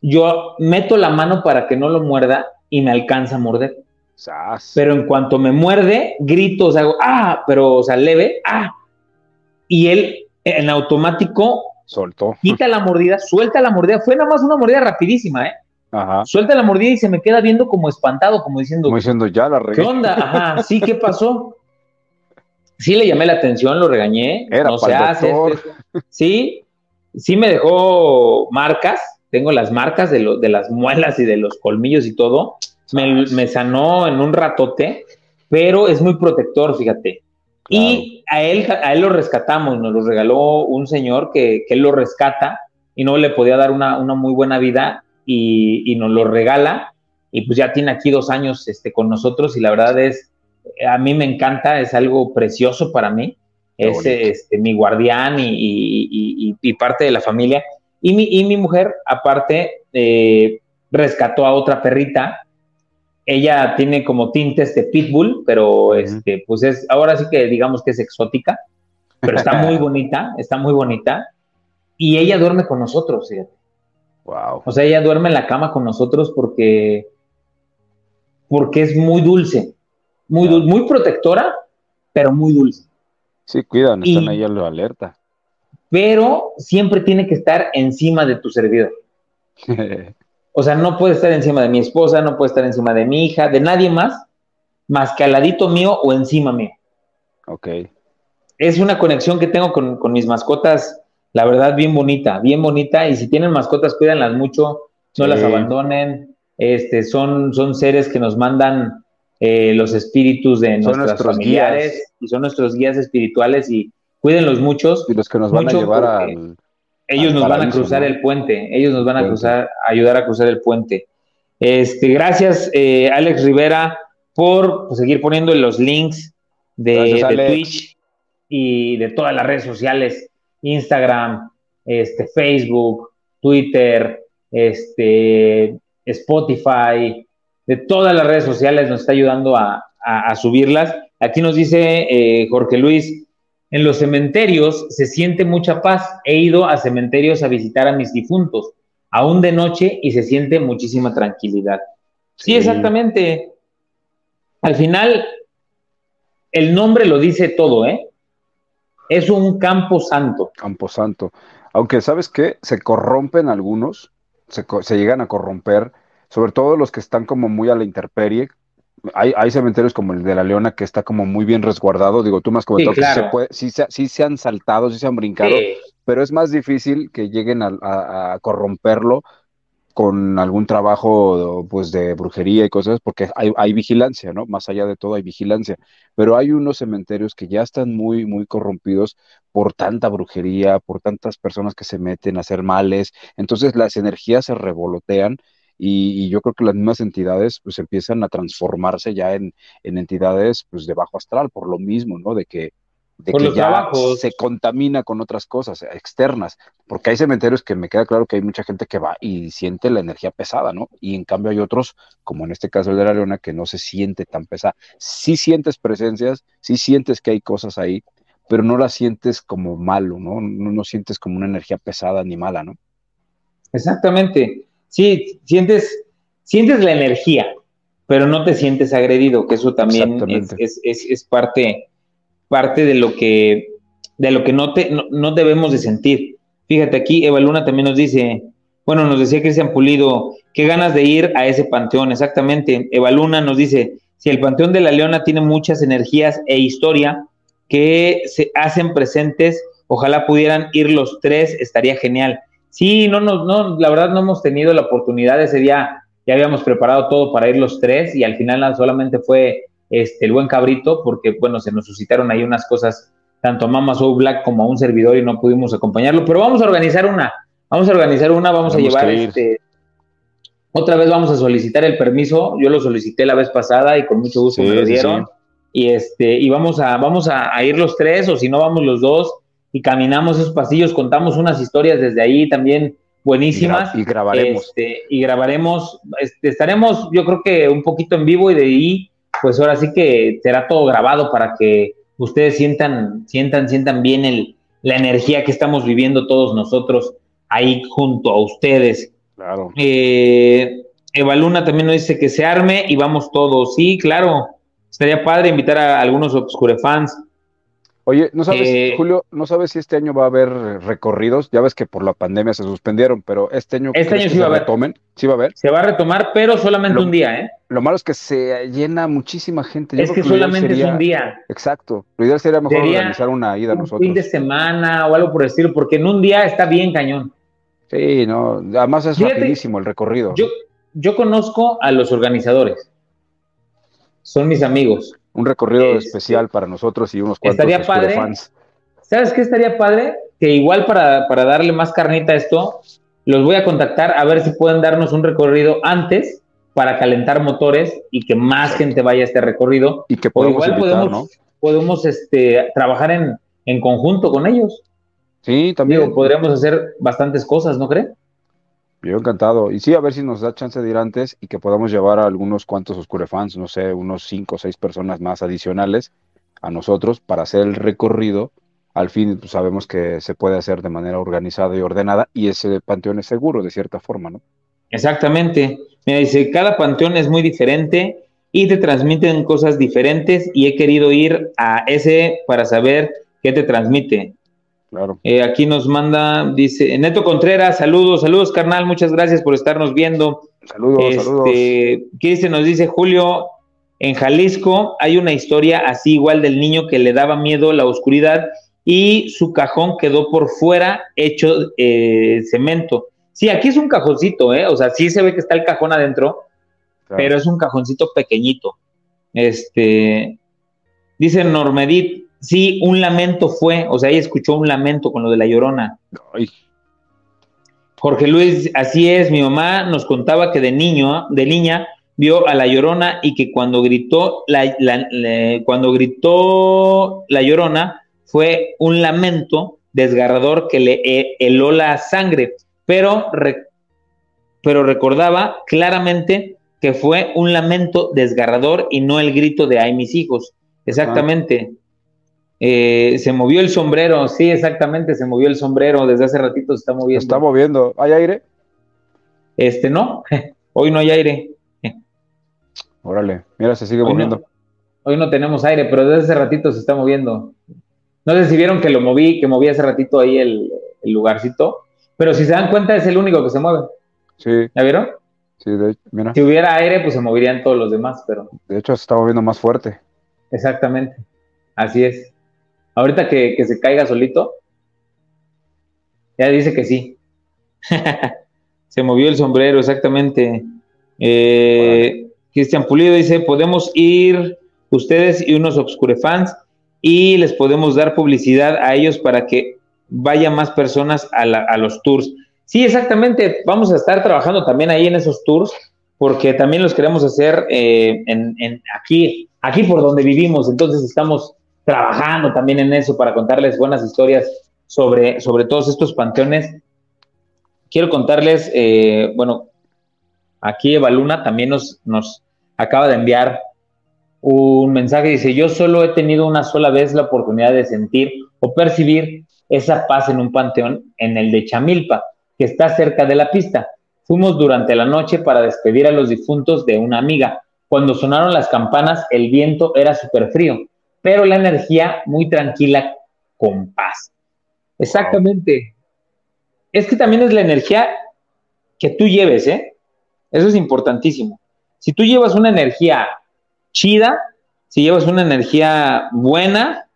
yo meto la mano para que no lo muerda y me alcanza a morder. Pero en cuanto me muerde, grito, o sea, hago, ah, pero, o sea, leve, ah. Y él en automático soltó. Quita la mordida, suelta la mordida. Fue nada más una mordida rapidísima, ¿eh? Ajá. Suelta la mordida y se me queda viendo como espantado, como diciendo. Como diciendo, ya la regué. ¿Qué onda? Ajá, sí, ¿qué pasó? sí le llamé la atención, lo regañé. no se hace. Sí, sí me dejó marcas. Tengo las marcas de, de las muelas y de los colmillos y todo. Me, sanó en un ratote, pero es muy protector, fíjate. Y a él, a él lo rescatamos, nos lo regaló un señor que, que él lo rescata y no le podía dar una, muy buena vida y, y, nos lo regala. Y pues ya tiene aquí dos años este, con nosotros y la verdad es, a mí me encanta, es algo precioso para mí. es este, mi guardián y, parte de la familia. Y mi, y mi mujer, aparte, eh, rescató a otra perrita. Ella tiene como tintes de pitbull, pero este, pues es, ahora sí que digamos que es exótica, pero está muy bonita, está muy bonita. Y ella duerme con nosotros, fíjate. Wow. O sea, ella duerme en la cama con nosotros porque, porque es muy dulce muy, muy protectora, pero muy dulce. Sí, cuidan, están ahí a la alerta. Pero siempre tiene que estar encima de tu servidor. o sea, no puede estar encima de mi esposa, no puede estar encima de mi hija, de nadie más, más que al ladito mío o encima mío. Ok. Es una conexión que tengo con, con mis mascotas, la verdad, bien bonita, bien bonita. Y si tienen mascotas, cuídanlas mucho, no las abandonen. Este, son, son seres que nos mandan eh, los espíritus de nuestros familiares y son nuestros guías espirituales y cuídenlos muchos. Y los que nos van a llevar al. Ellos nos van a cruzar el puente, ellos nos van a cruzar, ayudar a cruzar el puente. Este, gracias, eh, Alex Rivera, por pues, seguir poniendo los links de, Twitch y de todas las redes sociales, Instagram, este, Facebook, Twitter, este, Spotify, de todas las redes sociales, nos está ayudando a, subirlas. Aquí nos dice eh, Jorge Luis, en los cementerios se siente mucha paz. He ido a cementerios a visitar a mis difuntos, aún de noche, y se siente muchísima tranquilidad. Sí, exactamente. al final, el nombre lo dice todo, ¿eh? Es un campo santo. Campo santo. Aunque, ¿sabes qué? Se corrompen algunos, se, se llegan a corromper, sobre todo los que están como muy a la intemperie, hay, hay, cementerios como el de la Leona que está como muy bien resguardado. Digo, tú más comentado sí, se sí, se, han saltado, sí se han brincado, pero es más difícil que lleguen a, corromperlo con algún trabajo pues de brujería y cosas, porque hay, hay, vigilancia, ¿no? Más allá de todo hay vigilancia, pero hay unos cementerios que ya están muy, muy corrompidos por tanta brujería, por tantas personas que se meten a hacer males, entonces las energías se revolotean y, yo creo que las mismas entidades pues empiezan a transformarse ya en, entidades pues de bajo astral por lo mismo, ¿no? De que, de que ya se contamina con otras cosas externas, porque hay cementerios que me queda claro que hay mucha gente que va y siente la energía pesada, ¿no? Y en cambio hay otros, como en este caso el de la Leona, que no se siente tan pesada. Sí sientes presencias, sí sientes que hay cosas ahí, pero no las sientes como malo, ¿no? No, no sientes como una energía pesada ni mala, ¿no? Exactamente sí, sientes, sientes la energía, pero no te sientes agredido, que eso también es, parte, parte de lo que, de lo que no, te, no, debemos de sentir. Fíjate aquí, Eva Luna también nos dice, bueno, nos decía Cristian Pulido, qué ganas de ir a ese panteón, exactamente. Eva Luna nos dice, si el Panteón de la Leona tiene muchas energías e historia que se hacen presentes, ojalá pudieran ir los tres, estaría genial. Sí, no, no, no, la verdad no hemos tenido la oportunidad. Ese día ya habíamos preparado todo para ir los tres y al final solamente fue este, el buen cabrito porque, bueno, se nos suscitaron ahí unas cosas, tanto a Mama Soul Black como a un servidor y no pudimos acompañarlo. Pero vamos a organizar una, vamos a organizar una, vamos a llevar este. Otra vez vamos a solicitar el permiso. Yo lo solicité la vez pasada y con mucho gusto me lo dieron. Y este, y vamos a, vamos a ir los tres, o si no vamos los dos y caminamos esos pasillos, contamos unas historias desde ahí también buenísimas. Y, grabaremos. Este, y grabaremos, este, estaremos yo creo que un poquito en vivo y de ahí, pues ahora sí que será todo grabado para que ustedes sientan, sientan, sientan bien el, la energía que estamos viviendo todos nosotros ahí junto a ustedes. Claro. Eh, Eva Luna también nos dice que se arme y vamos todos. Sí, claro. Estaría padre invitar a algunos Obscure fans Oye, ¿no sabes, eh, Julio, no sabes si este año va a haber recorridos? Ya ves que por la pandemia se suspendieron, pero este año, este año sí va a haber. ¿Sí va a haber? Se va a retomar, pero solamente un día, ¿eh? Lo malo es que se llena muchísima gente. es que, solamente es un día. Exacto. Lo ideal sería mejor organizar una ida nosotros. Un fin de semana o algo por el estilo, porque en un día está bien cañón. Sí, no, además es rapidísimo el recorrido. Yo, yo conozco a los organizadores. Son mis amigos un recorrido especial para nosotros y unos cuantos estaría padre, fans. ¿Sabes qué estaría padre? Que igual para, para darle más carnita a esto, los voy a contactar a ver si pueden darnos un recorrido antes para calentar motores y que más gente vaya a este recorrido. Y que podemos igual podemos, podemos este, trabajar en, en conjunto con ellos. Sí, también. podríamos hacer bastantes cosas, ¿no cree? Yo encantado. Y sí, a ver si nos da chance de ir antes y que podamos llevar a algunos cuantos Oscurefans, no sé, unos cinco o seis personas más adicionales a nosotros para hacer el recorrido. Al fin pues, sabemos que se puede hacer de manera organizada y ordenada y ese panteón es seguro de cierta forma, ¿no? Exactamente. Mira, dice, cada panteón es muy diferente y te transmiten cosas diferentes y he querido ir a ese para saber qué te transmite. Eh, aquí nos manda, dice Neto Contreras, saludos, saludos, carnal, muchas gracias por estarnos viendo. Saludos, este, saludos. Nos dice Julio, en Jalisco hay una historia así igual del niño que le daba miedo la oscuridad y su cajón quedó por fuera hecho eh, cemento. Sí, aquí es un cajoncito, ¿eh? O sea, sí se ve que está el cajón adentro, pero es un cajoncito pequeñito. Este, dice Normedit, Sí, un lamento fue, o sea, ella escuchó un lamento con lo de la llorona. Jorge Luis, así es, mi mamá nos contaba que de niño, de niña, vio a la llorona y que cuando gritó la, cuando gritó la llorona fue un lamento desgarrador que le heló la sangre, pero, pero recordaba claramente que fue un lamento desgarrador y no el grito de ay mis hijos. Exactamente. Eh, se movió el sombrero, sí, exactamente, se movió el sombrero, desde hace ratito se está moviendo. Se está moviendo, ¿hay aire? Este, no, hoy no hay aire. Órale, mira, se sigue moviendo. Hoy no tenemos aire, pero desde hace ratito se está moviendo. No sé si vieron que lo moví, que moví hace ratito ahí el, lugarcito, pero si se dan cuenta es el único que se mueve. Sí. ¿Ya vieron? Sí, de, mira. Si hubiera aire, pues se moverían todos los demás, pero... De hecho, se está moviendo más fuerte. Exactamente, así es. Ahorita que, se caiga solito, ya dice que sí. se movió el sombrero, exactamente. Eh, Cristian Pulido dice, podemos ir ustedes y unos Obscurefans y les podemos dar publicidad a ellos para que vayan más personas a, los tours. Sí, exactamente. Vamos a estar trabajando también ahí en esos tours porque también los queremos hacer eh, en, aquí, aquí por donde vivimos. Entonces estamos trabajando también en eso para contarles buenas historias sobre, sobre todos estos panteones. Quiero contarles, eh, bueno, aquí Eva Luna también nos, nos acaba de enviar un mensaje, dice, yo solo he tenido una sola vez la oportunidad de sentir o percibir esa paz en un panteón, en el de Chamilpa, que está cerca de la pista. Fuimos durante la noche para despedir a los difuntos de una amiga. Cuando sonaron las campanas, el viento era súper frío, pero la energía muy tranquila, con paz. Exactamente. Es que también es la energía que tú lleves, ¿eh? Eso es importantísimo. Si tú llevas una energía chida, si llevas una energía buena,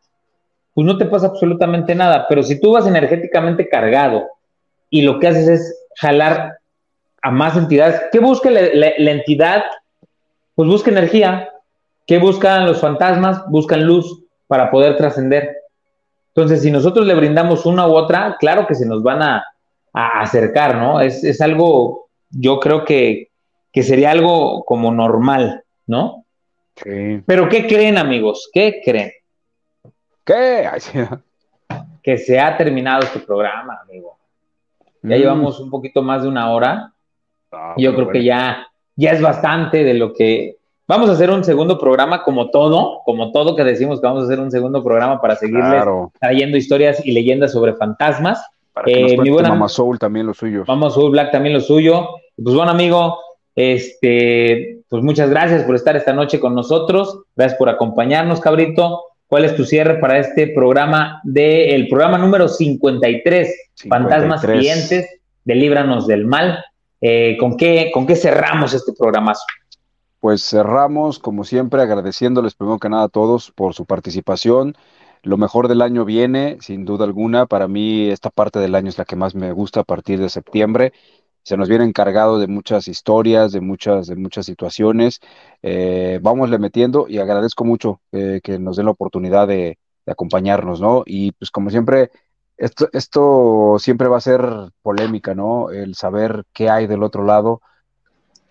pues no te pasa absolutamente nada. Pero si tú vas energéticamente cargado y lo que haces es jalar a más entidades, ¿qué busca la, entidad? Pues busca energía. ¿Qué buscan los fantasmas? Buscan luz para poder trascender. Entonces, si nosotros le brindamos una u otra, claro que se nos van a, acercar, ¿no? Es, es, algo, yo creo que, que sería algo como normal, ¿no? Sí. Pero ¿qué creen, amigos? ¿Qué creen? ¿Qué? Que se ha terminado este programa, amigo. Ya mm. llevamos un poquito más de una hora. Ah, yo creo que ya, ya es bastante de lo que. Vamos a hacer un segundo programa como todo, como todo que decimos que vamos a hacer un segundo programa para seguirles trayendo historias y leyendas sobre fantasmas. Para que eh, mi buena, Mama Soul también lo suyo. Mama Soul Black también lo suyo. Pues bueno, amigo, este, pues muchas gracias por estar esta noche con nosotros. Gracias por acompañarnos, cabrito. ¿Cuál es tu cierre para este programa de el programa número 53, Fantasmas Clientes de Líbranos del Mal? Eh, ¿con, qué, ¿Con qué cerramos este programazo? Pues cerramos, como siempre, agradeciéndoles primero que nada a todos por su participación. Lo mejor del año viene, sin duda alguna. Para mí, esta parte del año es la que más me gusta a partir de septiembre se nos viene encargado de muchas historias, de muchas, de muchas situaciones. Eh, vámosle metiendo y agradezco mucho eh, que nos den la oportunidad de, acompañarnos, ¿no? Y pues como siempre, esto, esto siempre va a ser polémica, ¿no? El saber qué hay del otro lado.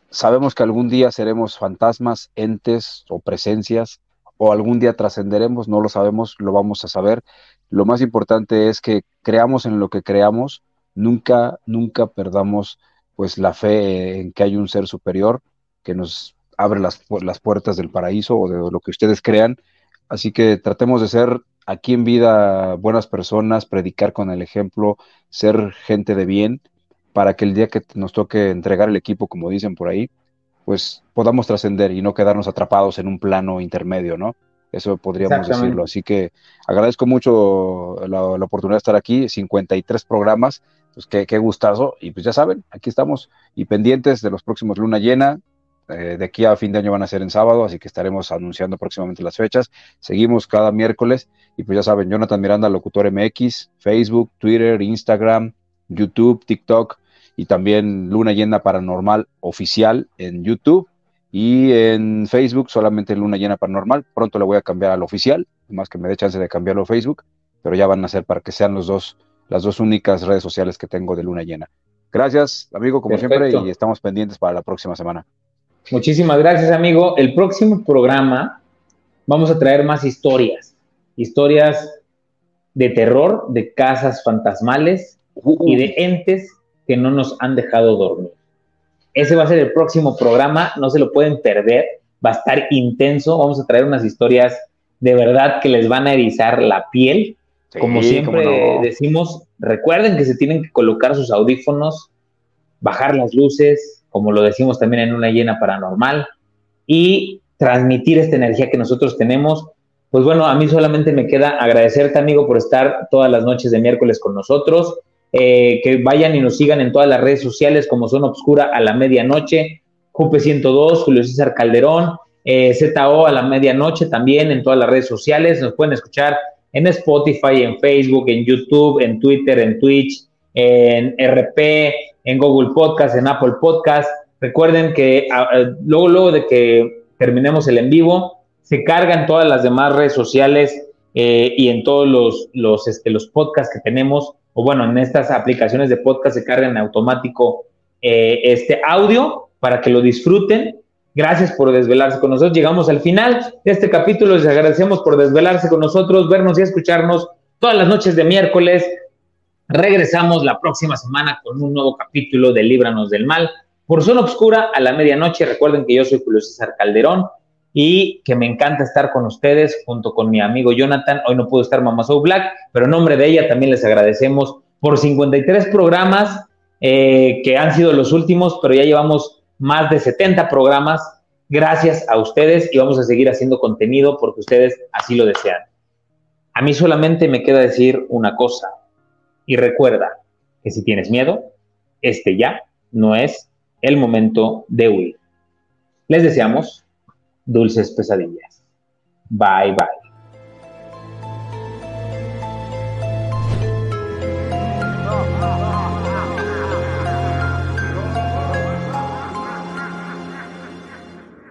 Sabemos que algún día seremos fantasmas, entes o presencias, o algún día trascenderemos, no lo sabemos, lo vamos a saber. Lo más importante es que creamos en lo que creamos, nunca, nunca perdamos pues la fe en que hay un ser superior que nos abre las, las puertas del paraíso o de lo que ustedes crean. Así que tratemos de ser aquí en vida buenas personas, predicar con el ejemplo, ser gente de bien, para que el día que nos toque entregar el equipo, como dicen por ahí, pues podamos trascender y no quedarnos atrapados en un plano intermedio, ¿no? Eso podríamos decirlo. Así que agradezco mucho la, la, oportunidad de estar aquí, 53 programas, pues qué, qué, gustazo. Y pues ya saben, aquí estamos y pendientes de los próximos luna llena. Eh, de aquí a fin de año van a ser en sábado, así que estaremos anunciando próximamente las fechas. Seguimos cada miércoles y pues ya saben, Jonathan Miranda, Locutor MX, Facebook, Twitter, Instagram, YouTube, TikTok y también Luna Llena Paranormal Oficial en YouTube y en Facebook solamente Luna Llena Paranormal. Pronto le voy a cambiar al oficial, más que me dé chance de cambiarlo a Facebook, pero ya van a ser para que sean los dos las dos únicas redes sociales que tengo de Luna Llena. Gracias, amigo, como siempre, y estamos pendientes para la próxima semana. Muchísimas gracias, amigo. El próximo programa vamos a traer más historias, historias de terror, de casas fantasmales y de entes que no nos han dejado dormir. Ese va a ser el próximo programa, no se lo pueden perder, va a estar intenso, vamos a traer unas historias de verdad que les van a erizar la piel como siempre decimos, recuerden que se tienen que colocar sus audífonos, bajar las luces, como lo decimos también en una llena paranormal, y transmitir esta energía que nosotros tenemos. Pues bueno, a mí solamente me queda agradecerte, amigo, por estar todas las noches de miércoles con nosotros. Eh, que vayan y nos sigan en todas las redes sociales como Zona Obscura a la medianoche, Jupe 102, Julio César Calderón, eh, ZO a la medianoche también en todas las redes sociales. Nos pueden escuchar en Spotify, en Facebook, en YouTube, en Twitter, en Twitch, en RP, en Google Podcast, en Apple Podcast. Recuerden que ah, ah, luego, luego de que terminemos el en vivo, se cargan todas las demás redes sociales eh, y en todos los, los, este, los podcasts que tenemos, o bueno, en estas aplicaciones de podcast se cargan en automático eh, este audio para que lo disfruten Gracias por desvelarse con nosotros. Llegamos al final de este capítulo. Les agradecemos por desvelarse con nosotros, vernos y escucharnos todas las noches de miércoles. Regresamos la próxima semana con un nuevo capítulo de Líbranos del Mal. Por Zona Obscura a la medianoche. Recuerden que yo soy Julio César Calderón y que me encanta estar con ustedes junto con mi amigo Jonathan. Hoy no pudo estar Mamá Soul Black, pero en nombre de ella también les agradecemos por 53 programas eh, que han sido los últimos, pero ya llevamos más de 70 programas gracias a ustedes y vamos a seguir haciendo contenido porque ustedes así lo desean. A mí solamente me queda decir una cosa y recuerda que si tienes miedo, este ya no es el momento de huir. Les deseamos dulces pesadillas. Bye bye.